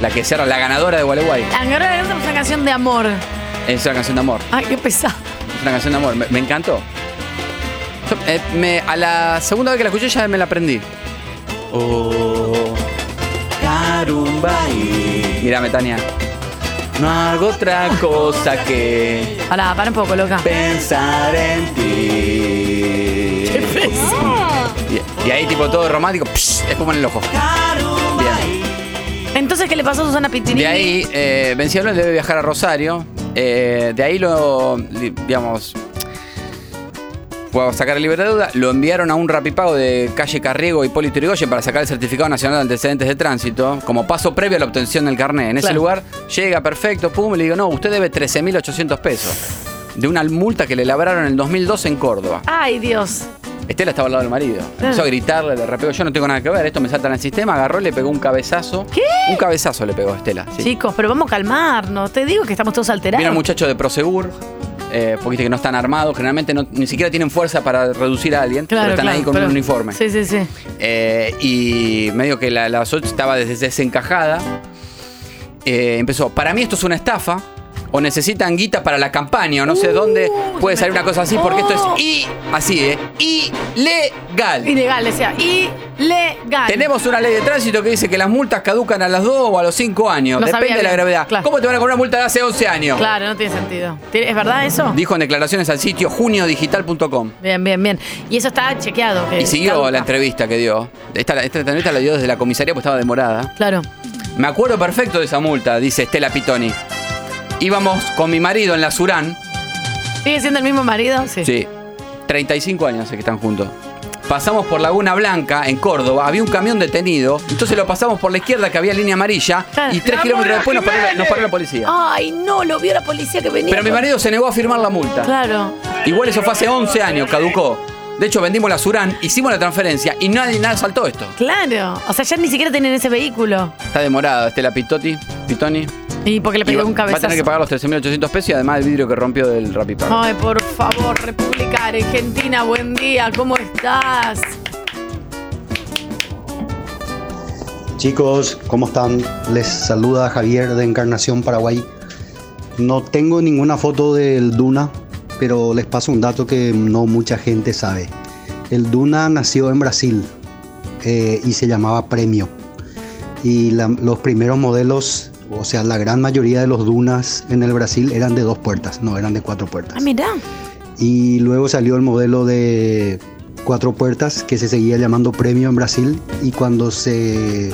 la que será la ganadora de Gualeguay. Ahora es una canción de amor. Es una canción de amor. Ay, qué pesado. Es una canción de amor. Me, me encantó. Yo, eh, me- a la segunda vez que la escuché ya me la aprendí. Oh, Carumbay. Mírame, Tania. No hago otra cosa que Pará, para un poco, loca. pensar en ti. Y, y ahí, tipo, todo romántico, psh, espuma en el ojo. Bien. Entonces, ¿qué le pasó a Susana Pitinini? De ahí, eh, Venciano debe viajar a Rosario. Eh, de ahí lo, digamos, a sacar el libre de deuda. Lo enviaron a un rapipago de calle Carriego y Hipólito Yrigoyen para sacar el certificado nacional de antecedentes de tránsito, como paso previo a la obtención del carnet. En ese Claro. lugar llega perfecto, pum, y le digo, no, usted debe 13.800 pesos. De una multa que le labraron en el 2012 en Córdoba. Ay, Dios. Estela estaba al lado del marido. Empezó a gritarle, le repegó, yo no tengo nada que ver, esto me salta en el sistema, agarró y le pegó un cabezazo. ¿Qué? Un cabezazo le pegó a Estela. sí. Chicos, pero vamos a calmarnos. Te digo que estamos todos alterados. Viene un muchacho de Prosegur, eh, porque viste que no están armados, generalmente no- ni siquiera tienen fuerza para reducir a alguien, pero están ahí con pero- un uniforme. Sí, sí, sí. Eh, y medio que la, la estaba des- desencajada. Eh, empezó, para mí esto es una estafa. O necesitan guita para la campaña, o no sé dónde puede salir una cosa así, porque esto es i, así, ¿eh? Ilegal. Ilegal, decía. Ilegal. Tenemos una ley de tránsito que dice que las multas caducan a las 2 o a los 5 años. Depende de la gravedad. claro. ¿Cómo te van a cobrar una multa de hace 11 años? Claro, no tiene sentido. ¿Tiene- ¿Es verdad eso? Dijo en declaraciones al sitio juniodigital.com. Bien, bien, bien. Y eso está chequeado. que Y siguió caduca. la entrevista que dio. Esta, esta entrevista la dio desde la comisaría porque estaba demorada. Claro. Me acuerdo perfecto de esa multa, dice Estela Pitoni. Íbamos con mi marido en la Surán. ¿Sigue siendo el mismo marido? Sí. Sí. 35 años hace que están juntos. Pasamos por Laguna Blanca, en Córdoba. Había un camión detenido. Entonces lo pasamos por la izquierda, que había línea amarilla. Y tres kilómetros después nos paró, la- nos paró la policía. Ay, no, lo vio la policía que venía. Pero mi marido se negó a firmar la multa. Claro. Igual eso fue hace 11 años, caducó. De hecho, vendimos la Surán, hicimos la transferencia y nadie nada saltó esto. Claro. O sea, ya ni siquiera tienen ese vehículo. Está demorada Estela Pitoti, Pitoni. Y porque le pegó un va a cabezazo. tener que pagar los 13.800 pesos y además el vidrio que rompió del Rapipago. Ay, por favor, República Argentina, buen día, ¿cómo estás? Chicos, ¿cómo están? Les saluda Javier de Encarnación, Paraguay. No tengo ninguna foto del Duna, pero les paso un dato que no mucha gente sabe. El Duna nació en Brasil eh, y se llamaba Premio. Y la- los primeros modelos, o sea, la gran mayoría de los Dunas en el Brasil eran de dos puertas, no eran de cuatro puertas. Ah, mira. Y luego salió el modelo de cuatro puertas que se seguía llamando Premio en Brasil y cuando se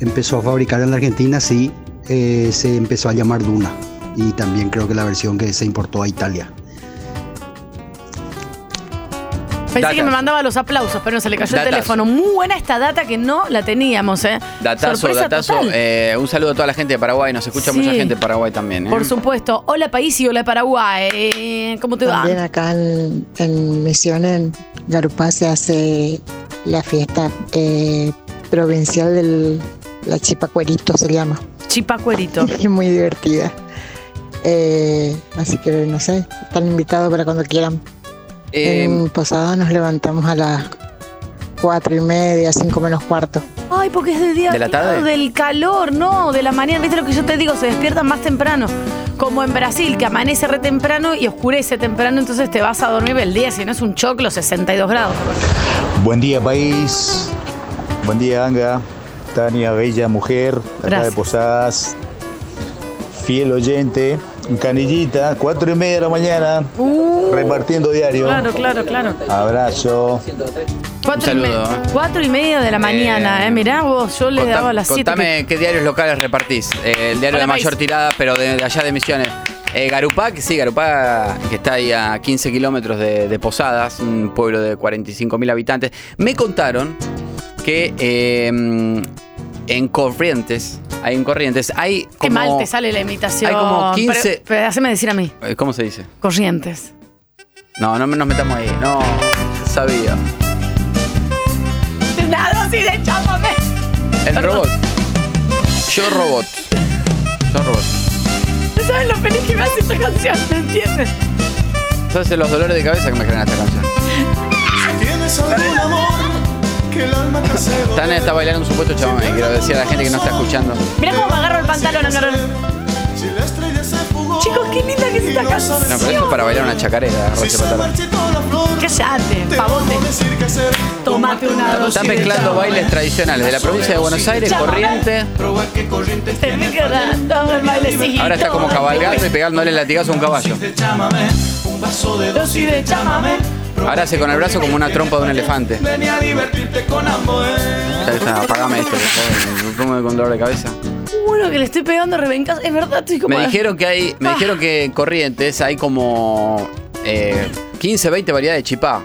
empezó a fabricar en la Argentina sí eh, se empezó a llamar Duna y también creo que la versión que se importó a Italia. Pensé Data. que me mandaba los aplausos, pero no se le cayó el teléfono. Muy buena esta data que no la teníamos, ¿eh? Datazo, Sorpresa datazo. total. Eh, un saludo a toda la gente de Paraguay. Nos escucha Sí. mucha gente de Paraguay también. ¿eh? Por supuesto. Hola país y hola Paraguay. Eh, ¿Cómo te va? También acá en, en Misión, en Garupá, se hace la fiesta eh, provincial de la Chipacuerito, se llama. Chipacuerito. (laughs) Es muy divertida. Eh, así que, no sé, están invitados para cuando quieran. Eh, en Posada nos levantamos a las cuatro y media, cinco menos cuarto. Ay, porque es de día. ¿De la tarde? del calor, no, de la mañana. ¿Viste lo que yo te digo? Se despiertan más temprano. Como en Brasil, que amanece re temprano y oscurece temprano, entonces te vas a dormir el día, si no es un choclo, 62 grados. Buen día, país. Buen día, Anga. Tania, bella mujer, acá de Posadas. Fiel oyente. Canillita, cuatro y media de la mañana. repartiendo diario. Uh. Claro, claro, claro. Abrazo. Cuatro, Un y, me- ¿eh? cuatro y media de la mañana, ¿eh? Mirá vos, yo le daba las 7. Contame qué diarios locales repartís. Eh, el diario Hola, de mayor Maíz. tirada, pero de, de allá de Misiones. Eh, Garupá, que sí, Garupá, que está ahí a 15 kilómetros de, de Posadas, un pueblo de 45 mil habitantes. Me contaron que eh, en Corrientes, hay en Corrientes, hay como... Qué mal te sale la imitación. Hay como 15 Pero, pero haceme decir a mí. Eh, ¿Cómo se dice? Corrientes. No, no nos metamos ahí. No, sabía. Nada así de chámame. El robot. Yo robot. Yo robot. No sabes lo feliz que me hace esta canción, ¿me entiendes? ¿Sabes los dolores de cabeza que me generan esta canción? Tienes algún amor Tania está bailando un supuesto chamamé. Quiero decir a la gente que no está escuchando. Mirá cómo me agarro el pantalón, fugó Chicos, qué linda que es esta No, pero canción. eso es para bailar una chacarera. agarrarse se pantalón. Cállate, pavote. Tómate una dosis. Están mezclando bailes tradicionales de la provincia de Buenos Aires, corriente. Ahora está como cabalgando y pegándole el latigazo a un caballo. Un vaso de Dosis de chámame. Ahora hace con el brazo como una trompa de un elefante. Ven a divertirte con ambos Ya está, apagame esto. Me pongo con dolor de cabeza. Bueno, que le estoy pegando rebencas. Es verdad, estoy como. Me dijeron que hay, me Ah. dijeron que en Corrientes hay como eh, 15, 20 variedades de chipá.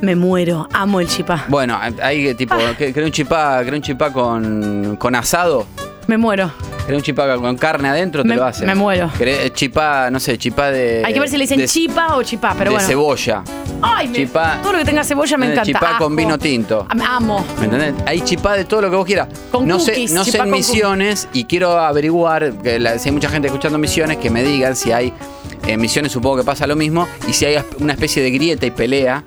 Me muero. Amo el chipá. Bueno, hay eh, tipo, que- creo un chipá, creo un chipá con, con asado. Me muero. Creo un chipá con carne adentro, te Me- lo hacen. me muero. Querés chipá, no sé, chipá de. Hay que ver si le dicen de- chipa o chipá, pero de bueno. cebolla. Ay, me- Chipá. todo lo que tenga cebolla me Eh, encanta. Chipá con vino tinto. Am- Amo. ¿Me entendés? Hay chipá de todo lo que vos quieras. Con no sé, cookies, no sé en con misiones y quiero averiguar, que la- si hay mucha gente escuchando misiones, que me digan si hay en misiones supongo que pasa lo mismo, y si hay una especie de grieta y pelea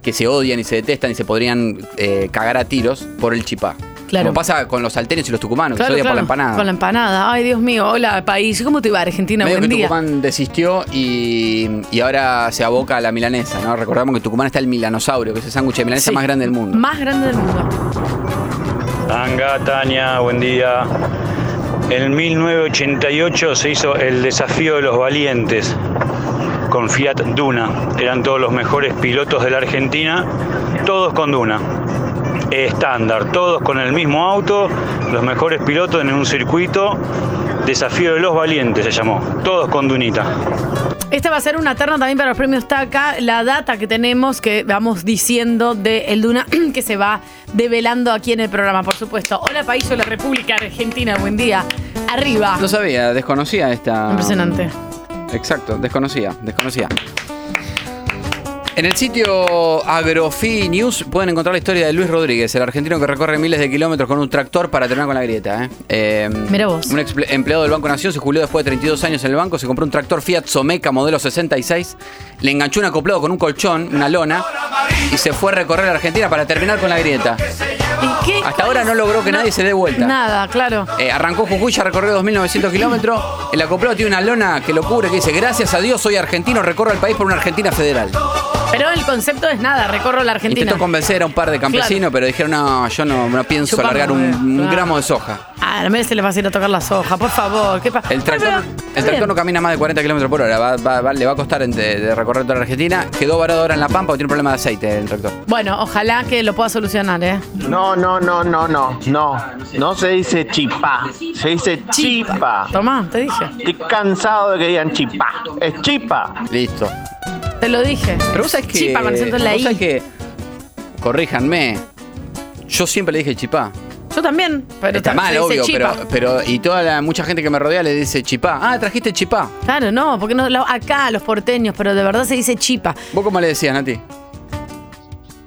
que se odian y se detestan y se podrían eh, cagar a tiros por el chipá. Claro. Como pasa con los salteños y los tucumanos, Claro, que se odian por la claro, empanada. Con la empanada. Ay, Dios mío. Hola, país. ¿Cómo te va, Argentina? Medio Buen que día. Tucumán desistió y, y ahora se aboca a la milanesa, ¿no? Recordamos que en Tucumán está el milanosaurio, que es el sándwich de milanesa Sí. más grande del mundo. Más grande del mundo. Anga, Tania, buen día. En 1988 se hizo el desafío de los valientes con Fiat Duna. Eran todos los mejores pilotos de la Argentina, todos con Duna. Estándar, todos con el mismo auto, los mejores pilotos en un circuito. Desafío de los valientes se llamó, todos con Dunita. Esta va a ser una terna también para los premios TACA. La data que tenemos, que vamos diciendo de El Duna, (clears throat) que se va develando aquí en el programa, por supuesto. Hola, país, hola, República Argentina, buen día. Arriba. No sabía, desconocía esta. Impresionante. Exacto, desconocía, desconocía. En el sitio Agrofi News pueden encontrar la historia de Luis Rodríguez, el argentino que recorre miles de kilómetros con un tractor para terminar con la grieta. ¿eh? Eh, Mirá vos. Un empleado del Banco Nación se jubiló después de 32 años en el banco, se compró un tractor Fiat Someca modelo 66, le enganchó un acoplado con un colchón, una lona, y se fue a recorrer la Argentina para terminar con la grieta. ¿Y qué? Hasta ahora no logró que nadie se dé vuelta. Nada, claro. Eh, arrancó Jujuy, ya recorrió 2.900 kilómetros. El acoplado tiene una lona que lo cubre, que dice, gracias a Dios soy argentino, recorro el país por una Argentina federal. Pero el concepto es nada, recorro la Argentina. Intentó convencer a un par de campesinos, pero dijeron, no, yo no, no pienso Chupamos, largar un, eh, un claro. gramo de soja. Ah, a mí se le va a ir a tocar la soja, por favor. ¿Qué pasa? El tractor, el tractor no camina más de 40 kilómetros por hora, va- va- va- le va a costar de recorrer toda la Argentina. Quedó varado ahora en La Pampa, porque tiene un problema de aceite el tractor. Bueno, ojalá que lo pueda solucionar, ¿eh? No, no, no, no, no, no. No se dice chipá, se dice chipa. Tomá, te dije. Estoy cansado de que digan chipá. Es chipa. Listo. Te lo dije. Pero vos sabés que. Chipa con acento en la vos I. sabés que. Corríjanme. Yo siempre le dije chipá. Yo también, pero Está mal, se dice obvio, chipa. pero, pero. Y toda la mucha gente que me rodea le dice chipá. Ah, trajiste chipá. Claro, no, porque no, lo- acá los porteños, pero de verdad se dice chipa. ¿Vos cómo le decías, Nati?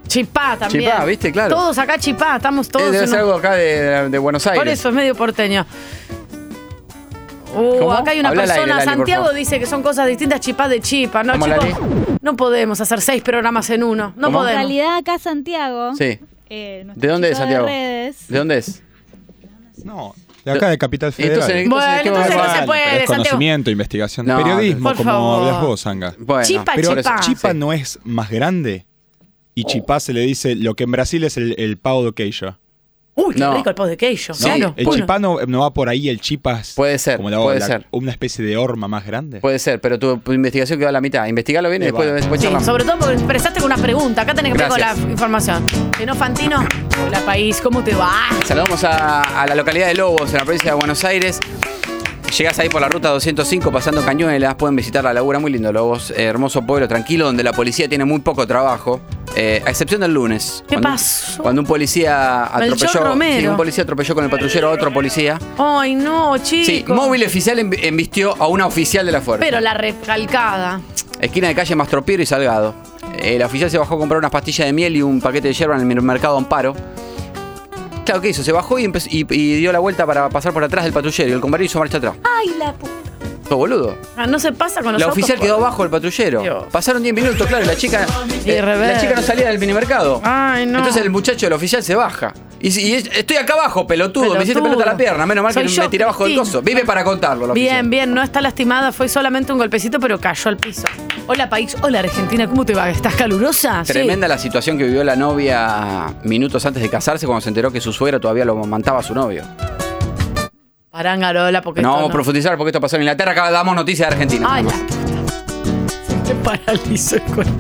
Chipá también. Chipá, ¿viste? Claro. Todos acá chipá, estamos todos. Eh, debe en ser un- algo acá de, de Buenos Aires. Por eso es medio porteño. Uh, ¿Cómo? acá hay una Habla al aire, persona, por Santiago favor. dice que son cosas distintas, chipá de chipa, ¿no, ¿Cómo, chicos? No podemos hacer seis programas en uno. No ¿Cómo? En podemos. realidad acá Santiago. Sí. eh, nuestro ¿De dónde es chico Santiago? redes, ¿De dónde es? No, de acá de Capital Federal. entonces, Bueno, ¿qué entonces no se puede, es conocimiento, investigación, No, periodismo, por como favor. hablas vos, Anga. Bueno, Chipa, Pero chipa. chipa no es más grande. Y chipá se le dice lo que en Brasil es el, el pavo de queijo. Uy, qué No. rico el post de queijo. ¿no? Claro. el Bueno. chipá no, va por ahí, el chipa es Puede ser, como la, puede la- ser. una especie de horma más grande. Puede ser, pero tu, tu investigación quedó a la mitad. Investigalo bien y Eh, después, después Sí, sobre todo porque empezaste con una pregunta. Acá tenés que ver con la información. Que no, Fantino. Hola, país, ¿cómo te va? Saludamos a, a la localidad de Lobos, en la provincia de Buenos Aires. Llegás ahí por la ruta 205 pasando Cañuelas, pueden visitar la laguna, muy lindo Lobos, eh, hermoso pueblo tranquilo donde la policía tiene muy poco trabajo. Eh, a excepción del lunes. ¿Qué cuando, pasó? Cuando un policía atropelló. Sí, un policía atropelló con el patrullero a otro policía. Ay, no, chicos. Sí, móvil oficial embistió a una oficial de la fuerza. Pero la recalcada. Esquina de calle Mastropiero y Salgado. El oficial se bajó a comprar unas pastillas de miel y un paquete de yerba en el mercado Amparo. Claro, ¿qué hizo? Se bajó y, empezó- y- y dio la vuelta para pasar por atrás del patrullero y el compañero hizo marcha atrás. Ay, la puta. Todo boludo. Ah, No se pasa con los La autos oficial por- quedó abajo del patrullero. Dios. Pasaron 10 minutos, claro, y la chica. Y eh, rebelde. la chica no salía del minimercado. Ay, no. Entonces el muchacho, el oficial, se baja. Y, si- y es- estoy acá abajo, pelotudo, me hiciste Pelotudo. pelota a la pierna. Menos mal Soy que yo, me tiré abajo del Cristina. coso. Vive para contarlo, la Bien, oficial. bien, no está lastimada, fue solamente un golpecito, pero cayó al piso. Hola, país. Hola, Argentina, ¿cómo te va? ¿Estás calurosa? Tremenda la situación que vivió la novia minutos antes de casarse cuando se enteró que su suegra todavía lo amamantaba a su novio. Parán, Garola, porque No esto vamos a profundizar porque esto pasó en Inglaterra. Acá damos noticias de Argentina. Ay, la. Se me paralizó el cuerpo.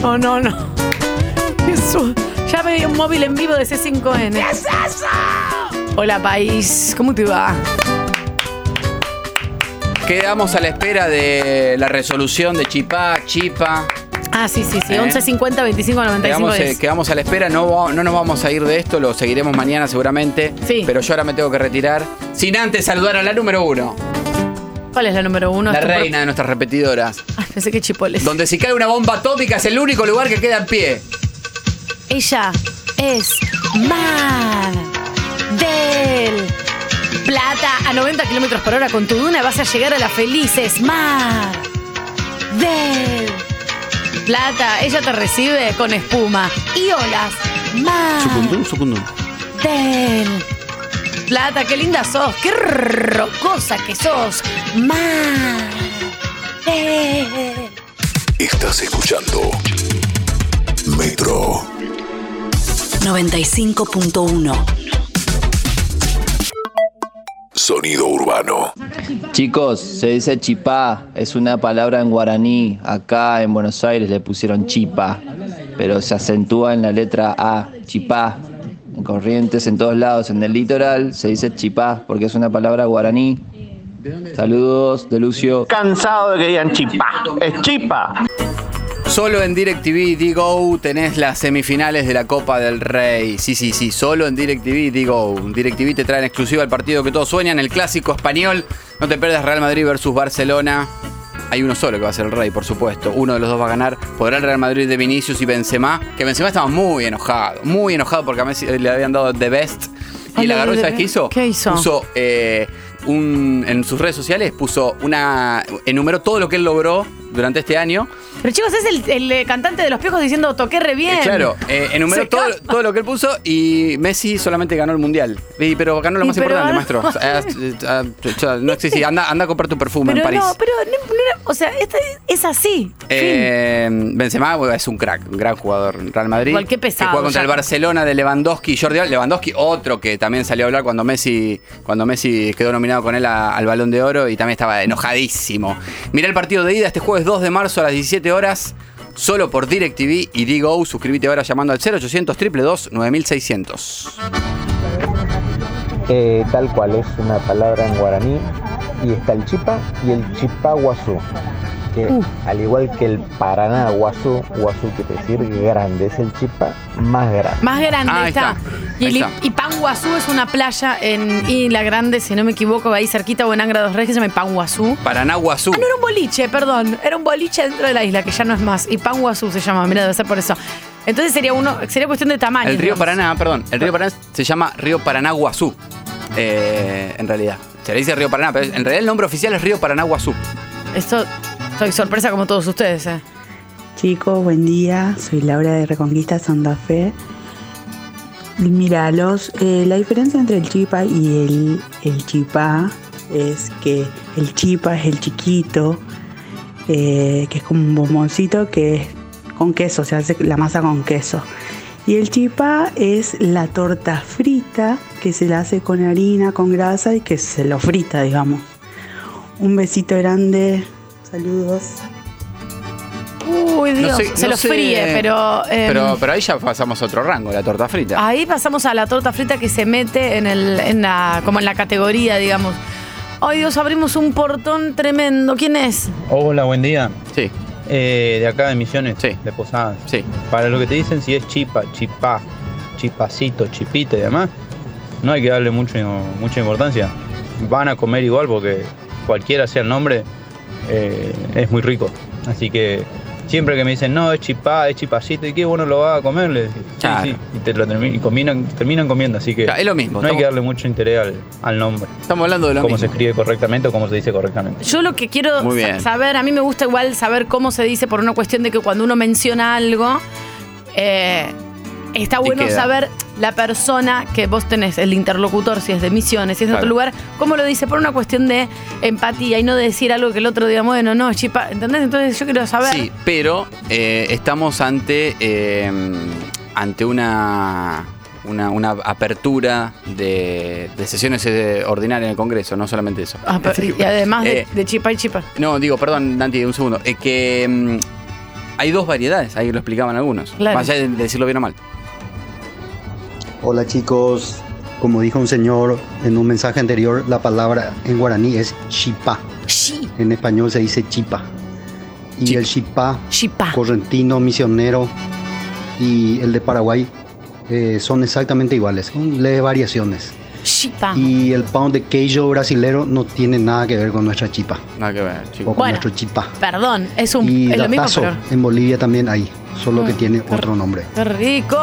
No, no, no. Eso. Ya me dio un móvil en vivo de C5N. ¿Qué es eso? Hola, país. ¿Cómo te va? Quedamos a la espera de la resolución de Chipá, Chipa. Ah, sí, sí, sí. ¿Eh? 11 50 25 95 Quedamos, eh, 10. quedamos a la espera, no, no nos vamos a ir de esto, lo seguiremos mañana seguramente. Sí. Pero yo ahora me tengo que retirar. Sin antes saludar a la número uno, ¿Cuál es la número uno? la por- reina de nuestras repetidoras. Ay, pensé que chipoles. Donde si cae una bomba atómica es el único lugar que queda en pie. Ella es Mar del Plata a 90 kilómetros por hora con tu duna vas a llegar a la felices Mar del Plata. Ella te recibe con espuma y olas. Mar Sucundum, sucundum. del Plata. Qué linda sos, qué rocosa que sos. Mar del Estás escuchando Metro 95.1. Sonido Urbano. Chicos, se dice chipá, es una palabra en guaraní. Acá en Buenos Aires le pusieron chipa, pero se acentúa en la letra A, chipá. En Corrientes, en todos lados, en el litoral se dice chipá porque es una palabra guaraní. Saludos de Lucio. Cansado de que digan chipa. Es chipa. Solo en DirecTV Digo tenés las semifinales de la Copa del Rey. Sí, sí, sí, solo en DirecTV Digo. DirecTV te trae en exclusiva el partido que todos sueñan, el clásico español. No te pierdas Real Madrid versus Barcelona. Hay uno solo que va a ser el rey, por supuesto. Uno de los dos va a ganar. Podrá el Real Madrid de Vinicius y Benzema. Que Benzema estaba muy enojado. Muy enojado porque a Messi le habían dado The Best. Y Ay, lo agarró, de ¿y The ¿sabes qué hizo? ¿Qué hizo? Puso eh, un, en sus redes sociales, puso una. Enumeró todo lo que él logró durante este año. Pero chicos, es el, el, eh, cantante de los piojos diciendo toqué re bien. Eh, Claro, eh, enumeró todo, todo lo que él puso y Messi solamente ganó el mundial. Y- pero ganó lo más pero importante, maestro. Eh, eh, eh, no sé si anda, anda a comprar tu perfume Pero en París. no, pero no, no era- o sea, esta es, así. Eh, Benzema es un crack, un gran jugador en Real Madrid. Igual, qué pesado, Que juega contra ya. el Barcelona de Lewandowski y Jordi. Lewandowski, otro que también salió a hablar cuando Messi, cuando Messi quedó nominado con él a- al Balón de Oro y también estaba enojadísimo. Mirá el partido de ida este jueves 2 de marzo a las 17 horas. Solo por DirecTV y Digo. Suscríbete ahora llamando al 0800 222 9600. Eh, tal cual es una palabra en guaraní y está el chipa y el chipaguazú que al igual que el paraná guazú guazú quiere decir grande es el chipa más grande Más grande Ahí está. está, Y, ahí el- está. y Panguazú es una playa en Isla Grande, si no me equivoco, ahí cerquita o en Angra dos Reyes, que se llama Panguazú. Paranaguazú. Ah, no era un boliche, perdón. Era un boliche dentro de la isla, que ya no es más. Y Panguazú se llama, mira, debe ser por eso. Entonces sería uno, sería cuestión de tamaño. El río digamos. Paraná, perdón, el río Paraná se llama Río Paranaguazú. eh, en realidad. Se le dice Río Paraná, pero en realidad el nombre oficial es Río Paranaguazú. Esto, estoy sorpresa como todos ustedes, eh. Chicos, buen día. Soy Laura de Reconquista Santa Fe. Mira, los, eh, la diferencia entre el chipa y el, el chipá es que el chipa es el chiquito, eh, que es como un bomboncito que es con queso, se hace la masa con queso. Y el chipá es la torta frita que se la hace con harina, con grasa y que se lo frita, digamos. Un besito grande, saludos. Uy, Dios, No sé- se no lo sé- fríe, pero, em, pero. Pero ahí ya pasamos a otro rango, la torta frita. Ahí pasamos a la torta frita que se mete en el, en la, como en la categoría, digamos. Ay Dios, abrimos un portón tremendo. ¿Quién es? Hola, buen día. Sí. Eh, de acá de Misiones, de Posadas. Sí. Para lo que te dicen si es chipa, chipá, chipacito, chipita y demás, no hay que darle mucho, mucha importancia. Van a comer igual porque cualquiera sea el nombre, eh, es muy rico. Así que siempre que me dicen, no, es chipá, es chipacito, ¿y qué bueno lo va a comer? Le digo, sí, Claro. sí, y, te lo termi- y combinan, terminan comiendo, así que Claro, es lo mismo, no hay que darle mucho interés al, al nombre. Estamos hablando de lo Cómo mismo. se escribe correctamente o cómo se dice correctamente. Yo lo que quiero saber, a mí me gusta igual saber cómo se dice por una cuestión de que cuando uno menciona algo, eh, está bueno queda. saber la persona que vos tenés, el interlocutor, si es de misiones, si es de otro lugar, cómo lo dice por una cuestión de empatía y no de decir algo que el otro diga, bueno, no, chipa, ¿entendés? Entonces yo quiero saber. Sí, pero eh, estamos ante, eh, ante una, una, una apertura de, de sesiones eh, ordinarias en el Congreso, no solamente eso. Ah, pero- y además de, Eh, de chipa y chipa. No, digo, perdón, Nanti, un segundo. Es que mm, hay dos variedades, ahí lo explicaban algunos. Claro. Más allá de decirlo bien o mal. Hola chicos, como dijo un señor en un mensaje anterior, la palabra en guaraní es chipa. En español se dice chipa. Y el chipa, correntino, misionero y el de Paraguay eh, son exactamente iguales, son leves variaciones. Chipa. Y el pound de queijo brasilero no tiene nada que ver con nuestra chipa. Nada que ver, O con Bueno. nuestro chipa. Perdón, es, un, Y es lo mismo, datazo, pero. en Bolivia también hay, solo que Mm, tiene otro nombre. ¡Qué rico!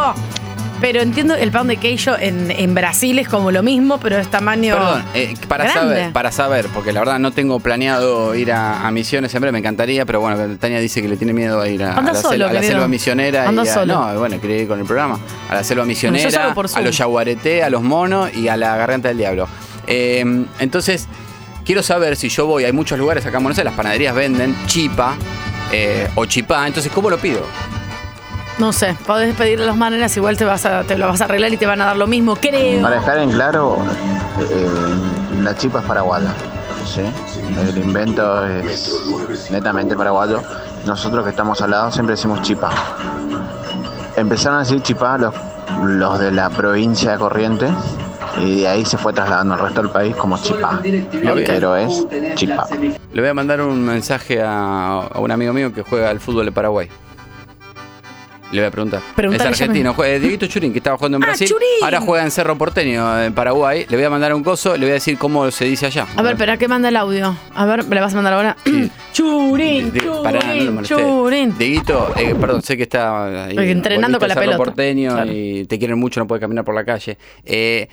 Pero entiendo, el pan de queijo en, en Brasil es como lo mismo, pero es tamaño. Perdón, eh, para grande. saber, para saber, porque la verdad no tengo planeado ir a, a misiones siempre, me encantaría, pero bueno, Tania dice que le tiene miedo a ir a, la, solo, a la selva misionera. Anda y a- solo. No, bueno, quería ir con el programa. A la selva misionera, a los yaguareté, a los monos y a la garganta del diablo. Eh, entonces, quiero saber si yo voy, hay muchos lugares acá en Buenos Aires, las panaderías venden chipa eh, o chipá, entonces, ¿cómo lo pido? No sé, podés pedirle las maneras, igual te, vas a, te lo vas a arreglar y te van a dar lo mismo, creo. Para dejar en claro, eh, la chipa es paraguaya. ¿sí? El invento es netamente paraguayo. Nosotros que estamos al lado siempre decimos chipa. Empezaron a decir chipa los, los de la provincia de Corrientes y de ahí se fue trasladando al resto del país como chipa. Pero es chipa. Le voy a mandar un mensaje a, a un amigo mío que juega al fútbol de Paraguay. Le voy a preguntar. Preguntale es argentino, juega, Dieguito Churín, que estaba jugando en Ah, Brasil. Churín. Ahora juega en Cerro Porteño, en Paraguay. Le voy a mandar un coso, le voy a decir cómo se dice allá. A ver, espera, que manda el audio. A ver, ¿me la vas a mandar ahora? (clears throat) Churín, De- pará, no lo churín, molesté. churín. Dieguito, eh, perdón, sé que está ahí, Entrenando con la Cerro pelota. Porteño Claro. y te quieren mucho, no puedes caminar por la calle. Eh,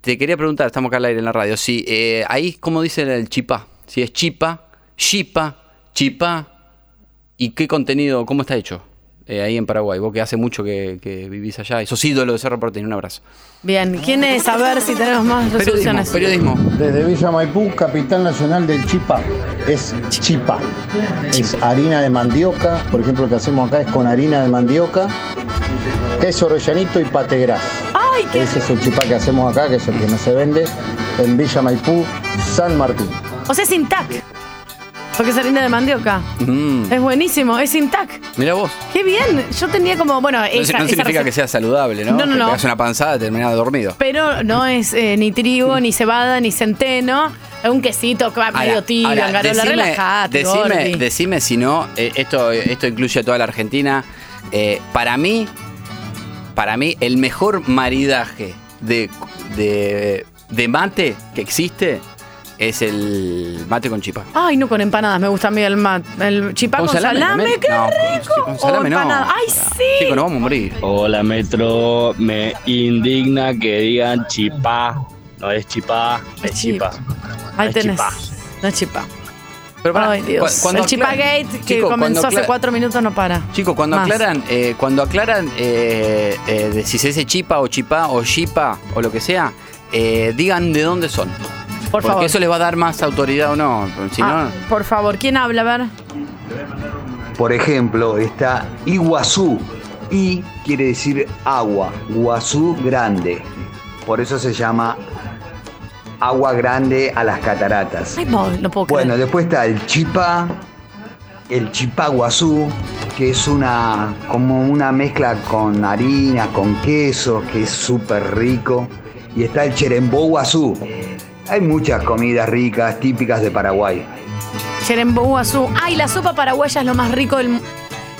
te quería preguntar, estamos acá al aire en la radio, si eh, ahí, ¿cómo dice el chipá? Si es chipa, chipa, chipá, ¿y qué contenido, cómo está hecho? Eh, ahí en Paraguay, vos que hace mucho que, que vivís allá y sos ídolo de Cerro Porteño, un abrazo. Bien, ¿quién es? A ver si tenemos más resoluciones. periodismo. Desde Villa Maipú, capital nacional del chipa, es chipa. Es harina de mandioca, por ejemplo, lo que hacemos acá es con harina de mandioca, queso rellenito y pate gras. ¡Ay, Ese es el chipá que hacemos acá, que es el que no se vende en Villa Maipú, San Martín. O sea, es intac. Porque es harina de mandioca. Mm, Es buenísimo, es intac. mira vos. Qué bien. Yo tenía como, bueno, No, esa, no significa que sea saludable, ¿no? No, no, Que no. pegas una panzada y terminás dormido. Pero no es eh, ni trigo, ni cebada, ni centeno. Es un quesito que va medio Ahora, tibio, ahora, angarola, decime, relajate, decime, decime si no, eh, esto, esto incluye a toda la Argentina. Eh, para mí, para mí, el mejor maridaje de, de, de mate que existe es el mate con chipa. Ay, no con empanadas, me gusta a mí el mat. El chipá con, salame, también? qué No, rico. con salame O no. Ay, sí. Chicos, nos vamos a morir. Hola Metro, me indigna que digan chipá. No es chipá, es chipa. Ahí es tenés. chipá. No es chipá. Pero Ay, Dios. cuando el chipá aclaran- gate que comenzó hace cuatro minutos no para. Chicos, cuando Más. aclaran, eh, cuando aclaran eh, eh, de si se dice chipa o chipá o chipa o lo que sea, eh, digan de dónde son. Por Porque favor. eso les va a dar más autoridad o no. Si Ah, por favor, ¿quién habla? A ver. Por ejemplo, está Iguazú. I quiere decir agua, Guazú grande. Por eso se llama agua grande a las cataratas. Ay, no, no puedo creer. Bueno, después está el chipá, el chipá guazú, que es una como una mezcla con harina, con queso, que es súper rico. Y está el cherembó guazú. Hay muchas comidas ricas, típicas de Paraguay. Yerembú Azul. Ay, la sopa paraguaya es lo más rico del mundo.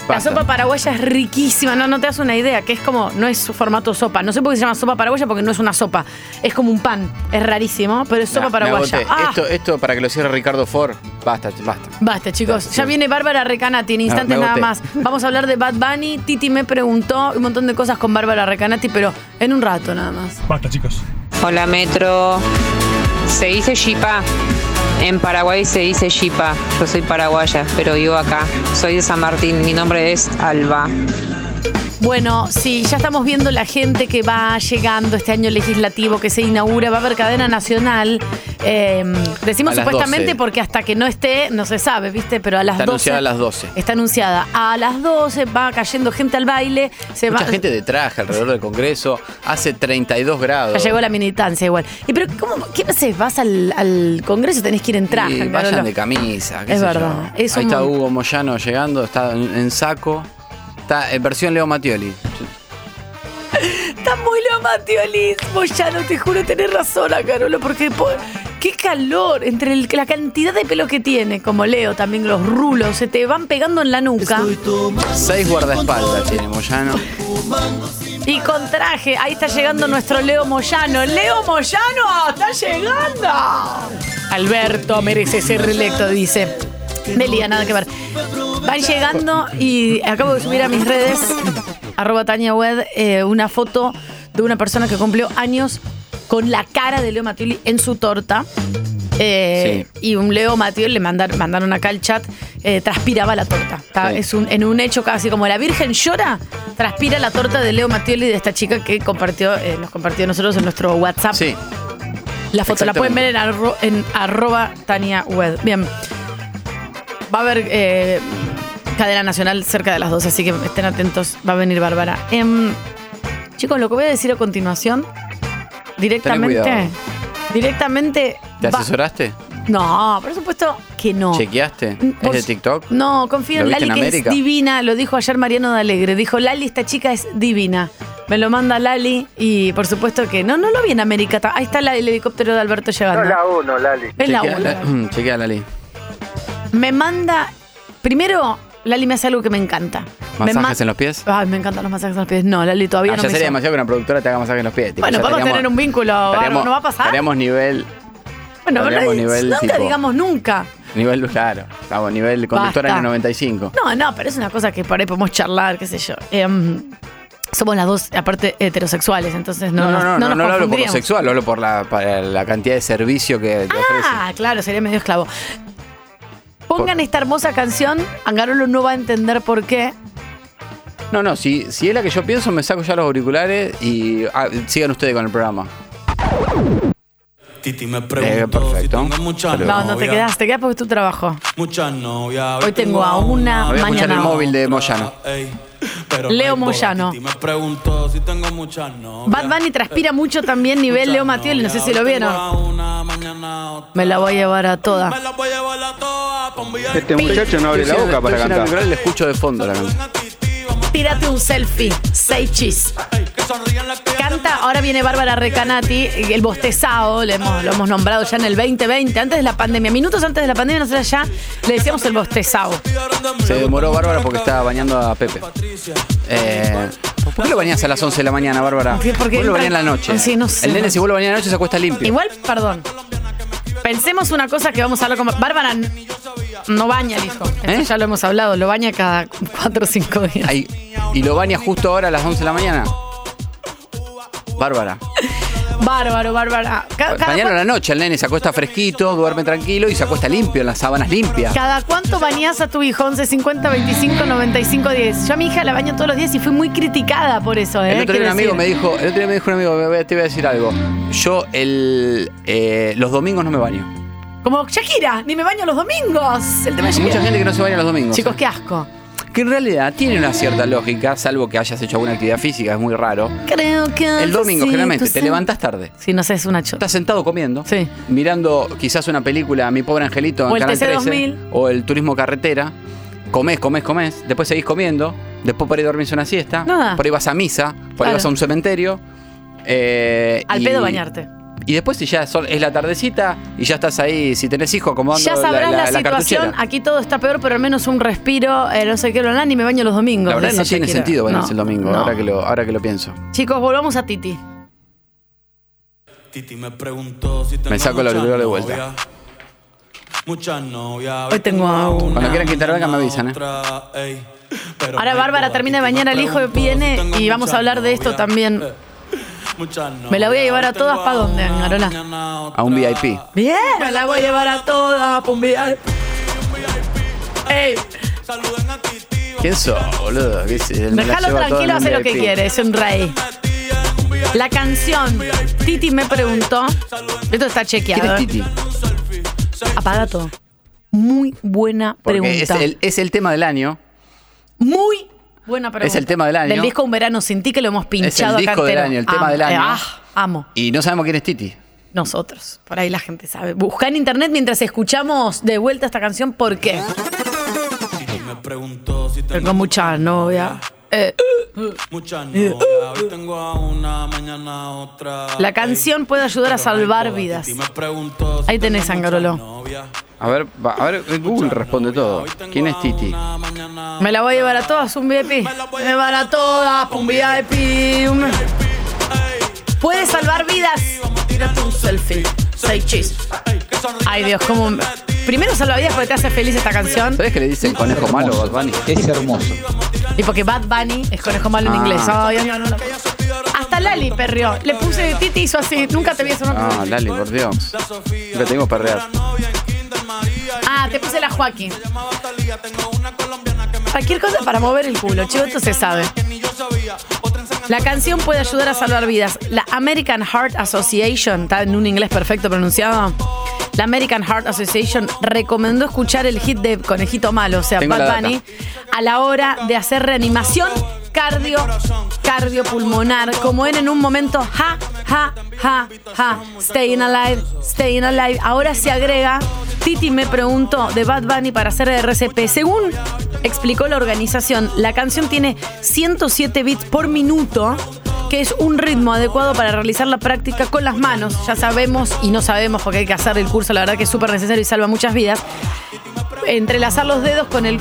La sopa paraguaya es riquísima, no, no te das una idea, que es como, no es formato sopa. No sé por qué se llama sopa paraguaya porque no es una sopa. Es como un pan. Es rarísimo, pero es sopa Nah, paraguaya. Ah, Esto, esto para que lo cierre Ricardo Ford. Basta, basta. Basta, chicos. Ya viene Bárbara Recanati en instantes me nada más. Vamos a hablar de Bad Bunny. Titi me preguntó un montón de cosas con Bárbara Recanati, pero en un rato nada más. Basta, chicos. Hola Metro, se dice Chipa. En Paraguay se dice Chipa. Yo soy paraguaya, pero vivo acá. Soy de San Martín. Mi nombre es Alba. Bueno, sí, ya estamos viendo la gente que va llegando este año legislativo que se inaugura. Va a haber cadena nacional. Eh, decimos supuestamente 12. porque hasta que no esté, no se sabe, ¿viste? Pero a las Está 12. anunciada a las 12. Está anunciada. A las 12 va cayendo gente al baile. Se Mucha va, gente de traje alrededor del Congreso. Hace 32 grados. Ya llegó la militancia igual. ¿Y pero cómo, qué haces? Vas al, al Congreso, tenés que ir en traje. Carolo. vayan de camisa. qué Es sé verdad, yo. es Ahí un está Hugo Moyano llegando, está en saco. Está en versión Leo Mattioli. Está muy Leo Matiolis. Vos ya no te juro, tenés razón, Carolo, porque po- qué calor. Entre el- la cantidad de pelo que tiene, como Leo, también los rulos, se te van pegando en la nuca. Seis guardaespaldas tiene Moyano. Y con traje, ahí está llegando nuestro Leo Moyano. ¡Leo Moyano! ¡Está llegando! Alberto merece ser reelecto, dice. Delia, nada que ver. Van llegando y acabo de subir a mis redes, (laughs) arroba Tania Wed, eh, una foto de una persona que cumplió años con la cara de Leo Matioli en su torta. Eh, Y un Leo Matioli le mandaron, mandaron acá al chat, eh, transpiraba la torta. Sí. Es un, en un hecho casi como la Virgen llora, transpira la torta de Leo Matioli de esta chica que compartió, nos compartió nosotros en nuestro WhatsApp. Sí. La foto la pueden ver en, arro- en arroba Tania Wed. Bien. Va a haber eh, cadena nacional cerca de las 12, así que estén atentos. Va a venir Bárbara. Em, chicos, lo que voy a decir a continuación, directamente. cuidado. Directamente. ¿Te va- asesoraste? No, por supuesto que no. ¿Chequeaste? por ¿Es de su- TikTok? No, confío en ¿Lo viste Lali, en que América? es divina. Lo dijo ayer Mariano de Alegre. Dijo, Lali, esta chica es divina. Me lo manda Lali y por supuesto que no, no lo vi en América. Ta- Ahí está la- el helicóptero de Alberto llegando. uno, Lali. Es la Chequea uno. (clears throat) Chequea, Lali. Me manda. Primero, Lali me hace algo que me encanta. ¿Masajes ma- en los pies? Ay, me encantan los masajes en los pies. No, Lali todavía Ah, no ya me sería hizo. demasiado que una productora te haga masajes en los pies. tipo, Bueno, podemos estaríamos- tener un vínculo, ¿no va a pasar? Estaríamos nivel. Bueno, pero nivel nunca tipo- digamos nunca. Nivel, claro. Estamos nivel conductora Basta. en el 95. No, no, pero es una cosa que por ahí podemos charlar, qué sé yo. Em, somos las dos, aparte, heterosexuales, entonces no, No, no, no, no, no, lo hablo por lo sexual, lo hablo por la, para la cantidad de servicio que te ofrece. Ah, claro, sería medio esclavo. Pongan esta hermosa canción, Angarolo no va a entender por qué. No, no, si, si es la que yo pienso, me saco ya los auriculares y ah, sigan ustedes con el programa. Titi me Eh, preguntó si perfecto. tengo muchas Pero- No, no te quedas, te quedas porque es tu trabajo. Muchas novias. Hoy tengo a una, Voy a escuchar el mañana. móvil de Moyano. Leo Moyano. Titi me preguntó si tengo muchas novias. Bad Bunny transpira mucho también nivel Leo Matioli, no sé si lo vieron. Me la voy a llevar a toda. Este muchacho no abre la boca para cantar. Le escucho de fondo la canción. Tírate un selfie, say cheese. Canta, ahora viene Bárbara Recanati, el bostezado, le hemos- lo hemos nombrado ya en el 2020, antes de la pandemia. Minutos antes de la pandemia, nosotros ya le decíamos el bostezado. Se demoró Bárbara porque estaba bañando a Pepe. Eh, ¿Por qué lo bañás a las 11 de la mañana, Bárbara? Porque- ¿Por qué lo bañás en la noche? Sí, no sé. El nene si vuelve a bañar en la noche se acuesta limpio. Igual, perdón. Pensemos una cosa que vamos a hablar con Bárbara. No baña hijo. Esto Ya lo hemos hablado, lo baña cada 4 o 5 días. ¿Y lo baña justo ahora a las 11 de la mañana? Bárbara. Bárbaro, Bárbara. Ca- Cada, Mañana a la noche el nene se acuesta fresquito, duerme tranquilo y se acuesta limpio, en las sábanas limpias. ¿Cada cuánto bañás a tu hijo? 11, 50, 25, 95, 10. Yo a mi hija la baño todos los días y fui muy criticada por eso. ¿eh? El otro día amigo me dijo, el otro día me dijo un amigo, te voy a decir algo. Yo el eh, los domingos no me baño. Como Shakira, ni me baño los domingos. El tema Hay mucha gente que no se baña los domingos. Chicos, qué asco. Que en realidad tiene una cierta lógica, salvo que hayas hecho alguna actividad física, es muy raro. Creo que. El domingo sí, generalmente te levantas tarde. Sí, no sé, es una chota. Estás sentado comiendo, Sí. mirando quizás una película, Mi pobre angelito en O el Canal 13, TC2000. o el Turismo Carretera. Comés, comés, comés, después seguís comiendo, después por ahí dormís una siesta, Nada. por ahí vas a misa, por ahí Claro. vas a un cementerio. eh, Al y- pedo bañarte. Y después si ya son- es la tardecita y ya estás ahí, si tenés hijos, acomodando Ya sabrás la, la, la situación. cartuchera. Aquí todo está peor, pero al menos un respiro. eh, no sé qué, bla, ni me baño los domingos. La verdad de no tiene quiero. sentido bañarse No, el domingo, no. ahora, que lo, ahora que lo pienso. Chicos, volvamos a Titi. Me saco el auricular de vuelta. Hoy tengo a una. Cuando quieran que intervenga me avisan, ¿eh? Ahora Bárbara termina de bañar al hijo, viene y vamos a hablar de esto también. Me la voy a llevar a todas para dónde, Angarola. A un VIP. Bien, me la voy a llevar a todas pa' un viaje. Ey, ¿Quién sos, boludo? ¿Qué se- me la déjalo tranquilo, hace lo que VIP. quiere, es un rey. La canción, Titi me preguntó. Esto está chequeado. ¿Quién es ¿eh? Titi? Apaga todo. Muy buena Porque es pregunta. el, es el tema del año. Muy buena pregunta. Es el tema del año. Del disco Un Verano Sin Ti que lo hemos pinchado disco acá del entero. año, el tema del año. eh, ah, amo. Y no sabemos quién es Titi. Nosotros. Por ahí la gente sabe. Busca en internet mientras escuchamos de vuelta esta canción. ¿Por qué? Tengo La canción puede ayudar a salvar vidas. Ahí tenés, Angarolo. A ver, va- a ver, Google responde todo. ¿Quién es Titi? Me la voy a llevar a todas un VIP. Me la voy a llevar a todas un VIP. Un- Puede salvar vidas. Tírate un selfie. Say cheese. Ay, Dios, cómo. Primero salva vidas porque te hace feliz esta canción. ¿Sabes que le dicen conejo malo a Bad Bunny? Es hermoso. Y porque Bad Bunny es conejo malo en Ah. inglés. Ay, ay, no, no. Hasta Lali perrió. Le puse Titi hizo así. Nunca te vi eso. ¿no? Ah, Lali, por Dios. Nunca tengo perrear. Ah, te puse la Joaquín. Cualquier cosa para mover el culo, chico, esto se sabe. La canción puede ayudar a salvar vidas. La American Heart Association, está en un inglés perfecto pronunciado. La American Heart Association recomendó escuchar el hit de Conejito Malo, o sea, Tengo Bad. Bunny, a la hora de hacer reanimación cardio, cardiopulmonar, como era en un momento, ja, ja, ja, ja, staying alive, staying alive. Ahora se agrega, Titi me preguntó de Bad Bunny para hacer RCP. Según explicó la organización, la canción tiene 107 bits por minuto, que es un ritmo adecuado para realizar la práctica con las manos. Ya sabemos y no sabemos porque hay que hacer el curso, la verdad que es súper necesario y salva muchas vidas. Entrelazar los dedos con el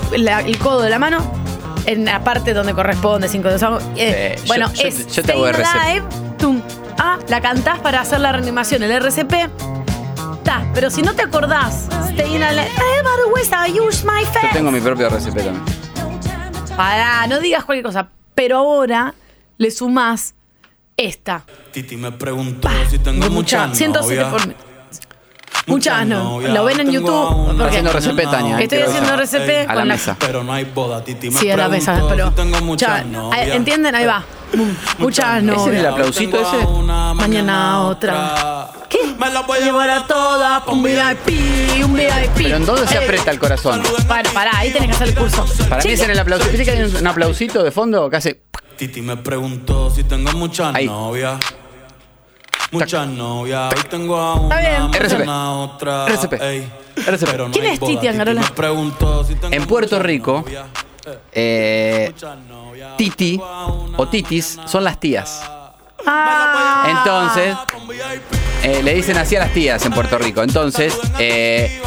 codo de la mano. En la parte donde corresponde, dedos. Eh, Sí, bueno, yo- yo es te- yo te hago. Alive, tum. Ah, la cantás para hacer la reanimación, el RCP. Ta, pero si no te acordás, Staying Alive. Every ways I use my Yo tengo mi propio RCP también. Pará, no digas cualquier cosa. Pero ahora le sumás esta. Titi me preguntó si tengo Mucha, muchas 107 novias. por. Muchas no. Lo ven en YouTube. porque- Haciendo RCP, Tania. Estoy haciendo. RCP A la con la- mesa. Pero no hay boda, Titi Sí, a la mesa, pero. Ya, ¿Entienden? Ahí va. Muchas ¿Es novias. el aplausito ese? Mañana otra. ¿Qué? Me la voy a llevar a todas un VIP, un VIP. Pero ¿en dónde se aprieta el corazón? Para, pará, ahí tenés que hacer el curso. Para mí es en el aplausito. ¿Viste que hay un, aplausito de fondo que hace. Titi me preguntó si tengo muchas Ahí. novias. Muchas novias. Hoy tengo a una, bien. A otra. RCP. Ey, RCP. pero no ¿Quién hay es boda, Titi Angarola? me preguntó si tengo En Puerto muchas Rico, novias. eh, Titi o Titis son las tías. Ah, Entonces, eh, le dicen así a las tías en Puerto Rico. Entonces, eh,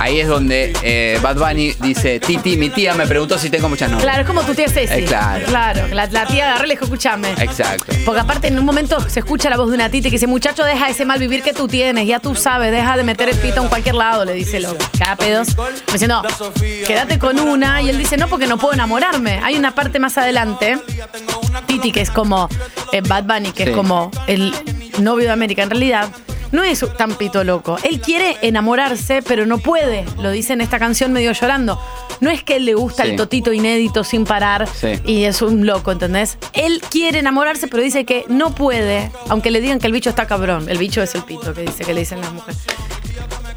ahí es donde eh, Bad Bunny dice, Titi, mi tía me preguntó si tengo muchas novias. Claro, es como tu tía Ceci. Eh, claro. Claro, la, la tía agarré y le dijo, escúchame. Exacto. Porque aparte en un momento se escucha la voz de una tita que dice, muchacho, deja ese mal vivir que tú tienes, ya tú sabes, deja de meter el pito en cualquier lado, le dice lo cada pedos. Me dice, no, quédate con una. Y él dice, no, porque no puedo enamorarme. Hay una parte más adelante, Titi, que es como eh, Bad Bunny, que Sí. es como el novio de América. En realidad, no es tan pito loco. Él quiere enamorarse, pero no puede. Lo dice en esta canción medio llorando. No es que él le gusta Sí. el totito inédito sin parar Sí. y es un loco, ¿entendés? Él quiere enamorarse, pero dice que no puede, aunque le digan que el bicho está cabrón. El bicho es el pito, que dice que le dicen las mujeres.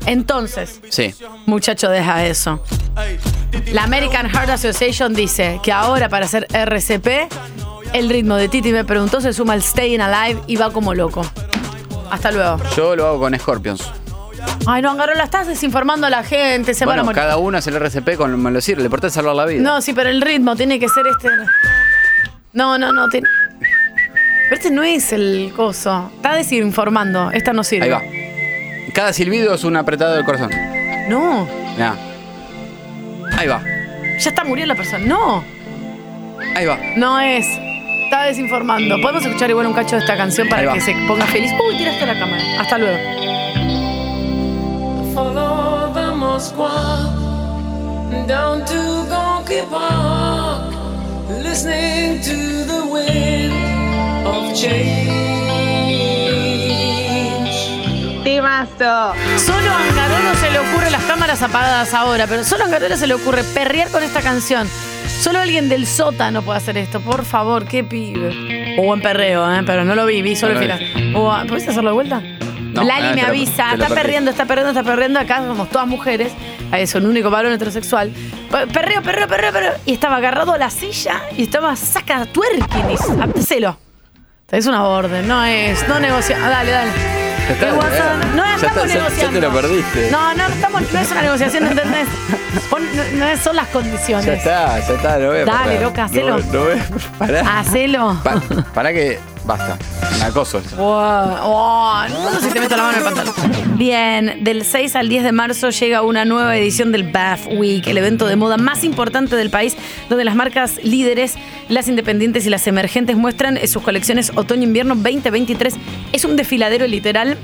Entonces, Sí. muchacho, deja eso. La American Heart Association dice que ahora para hacer RCP, el ritmo de Titi me preguntó, se suma el Staying Alive y va como loco. Hasta luego. Yo lo hago con Scorpions. Ay, no, Angarola, estás desinformando a la gente, se van a Bueno, morir. cada uno hace el RCP con me lo sirve. Le importa salvar la vida. No, sí, pero el ritmo tiene que ser este. No, no, no. tiene- Pero este no es el coso. Está desinformando. Esta no sirve. Ahí va. Cada silbido es un apretado del corazón. No. Mirá. Ahí va. Ya está muriendo la persona. No. Ahí va. No es. Está desinformando. Podemos escuchar igual un cacho de esta canción para que se ponga feliz. Uy, tiraste la cámara. Hasta luego. Follow the Moskwa down to Gonky Park, listening to the wind of change. Timazo. Solo a Angarolo se le ocurre las cámaras apagadas ahora, pero solo a Angarolo se le ocurre perrear con esta canción. Solo alguien del sótano puede hacer esto. Por favor, qué pibe. O buen perreo, ¿eh? pero no lo vi, vi solo el final. O, ¿Puedes hacerlo de vuelta? No, Lali ah, me avisa, está perreando, está perreando, está perreando. Acá somos todas mujeres. Son un único varón heterosexual. Pe- Perreo, perreo, perreo, perreo. Y estaba agarrado a la silla y estaba saca twerking. y- Hacelo. Es una orden, no es, no negocia. ah, Dale, dale. Ya está, ¿Qué WhatsApp? ya. No Ya estamos está, ya- negociando. Ya te lo perdiste. No, no, estamos, no es una negociación, ¿entendés? No, no son las Ya condiciones. está, ya está, no voy a Dale, loca, hacelo. No, no pará. Hacelo. Pa- pará que. Basta. Un acoso. Wow. Oh, no sé si te meto la mano en el pantalón. Bien, del 6 al 10 de marzo llega una nueva edición del Bath Week, el evento de moda más importante del país, donde las marcas líderes, las independientes y las emergentes muestran sus colecciones otoño-invierno 2023. Es un desfiladero literal.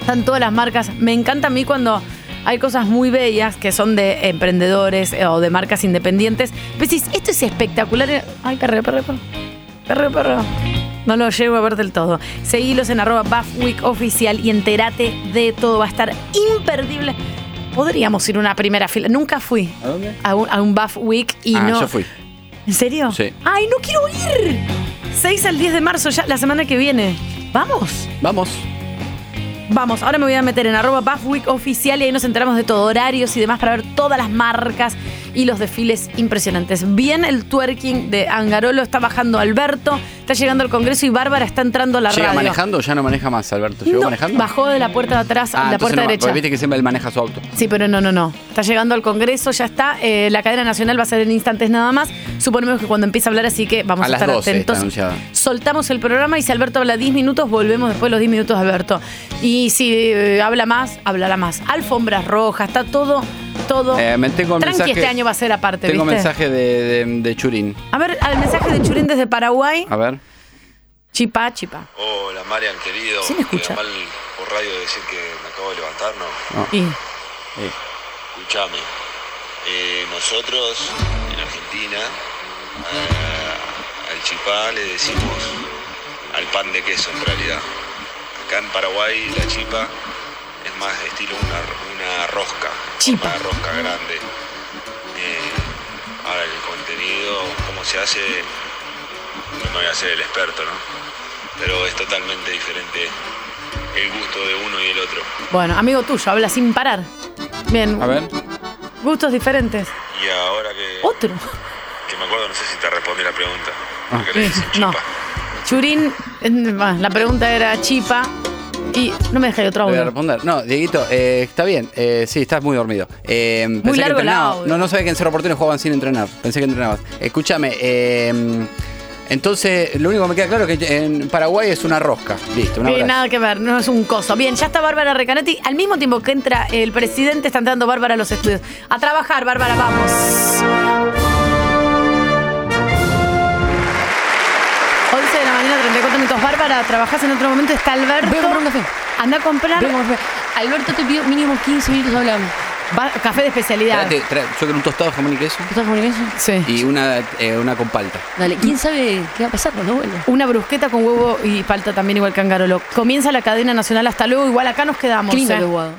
Están todas las marcas. Me encanta a mí cuando hay cosas muy bellas que son de emprendedores eh, o de marcas independientes. Decís, esto es espectacular. Ay, perreo, perreo, perreo. Perreo, perreo. No lo llego a ver del todo. Seguilos en arroba Buff Week oficial y entérate de todo. Va a estar imperdible. Podríamos ir a una primera fila. Nunca fui ¿A dónde? a un, a un Buff Week y ah, no. yo fui. ¿En serio? Sí. ¡Ay, no quiero ir! 6 al 10 de marzo, ya la semana que viene. ¿Vamos? Vamos. Vamos, ahora me voy a meter en arroba Buff Week oficial y ahí nos enteramos de todo, horarios y demás para ver todas las marcas y los desfiles impresionantes. Bien el twerking de Angarolo, está bajando Alberto, está llegando al Congreso y Bárbara está entrando a la ¿Llega radio. manejando o ya no maneja más, Alberto? ¿Llegó No, manejando? Bajó de la puerta de atrás Ah, a la entonces puerta no, derecha. viste que siempre él maneja su auto. Sí, pero no, no, no. Está llegando al Congreso, ya está. Eh, la cadena nacional va a ser en instantes nada más. Suponemos que cuando empiece a hablar, así que vamos a, estar 12 atentos. Soltamos el programa y si Alberto habla 10 minutos, volvemos después de los 10 minutos Alberto. Y si eh, habla más, hablará más. Alfombras rojas, está todo, todo. Eh, me tengo Tranqui mensaje, este año va a ser aparte, Tengo ¿viste? mensaje de, de, de Churín. A ver, al mensaje de Churín desde Paraguay. A ver. Chipa, chipa. Hola Marian, querido. Sí me escucha. Mal por radio decir que me acabo de levantar, ¿no? No. Y Escuchame. eh, nosotros en Argentina eh, al chipá le decimos al pan de queso en realidad. Acá en Paraguay la chipa más de estilo una, una rosca. Chipa. Una rosca grande. Eh, ahora el contenido, cómo se hace, no me voy a ser el experto, ¿no? Pero es totalmente diferente el gusto de uno y el otro. bueno, amigo tuyo, habla sin parar. Bien. A ver. Gustos diferentes. Y ahora que, Otro. que me acuerdo, no sé si te respondí la pregunta. Ah. Le dicen No. Churín, la pregunta era chipa. Y no me dejé otro Voy a audio. responder. No, Dieguito, eh, está bien. Eh, sí, estás muy dormido. Eh, pensé que largo el entrenabas. audio. No, no sabía que en Cerro Porteño jugaban sin entrenar. Pensé que entrenabas. Escúchame, eh, entonces lo único que me queda claro es que en Paraguay es una rosca. Listo, una nada que ver, no es un coso. Bien, ya está Bárbara Recanetti. Al mismo tiempo que entra el presidente, está entrando Bárbara a los estudios. A trabajar, Bárbara, vamos. Trabajás en otro momento. Está Alberto. Voy a comprar un café. Anda a comprar. Voy a comprar un café. Alberto te pidió mínimo 15 minutos hablando. Va- café de especialidad. Traete- trae- yo quiero un tostado de jamón y queso. ¿Estás con eso? Sí. Y una, eh, una con palta. Dale, ¿quién sabe qué va a pasar cuando vuelva? Una brusqueta con huevo y palta también, igual que Angarolo. Comienza la cadena nacional. Hasta luego. Igual acá nos quedamos. Qué lindo ¿eh?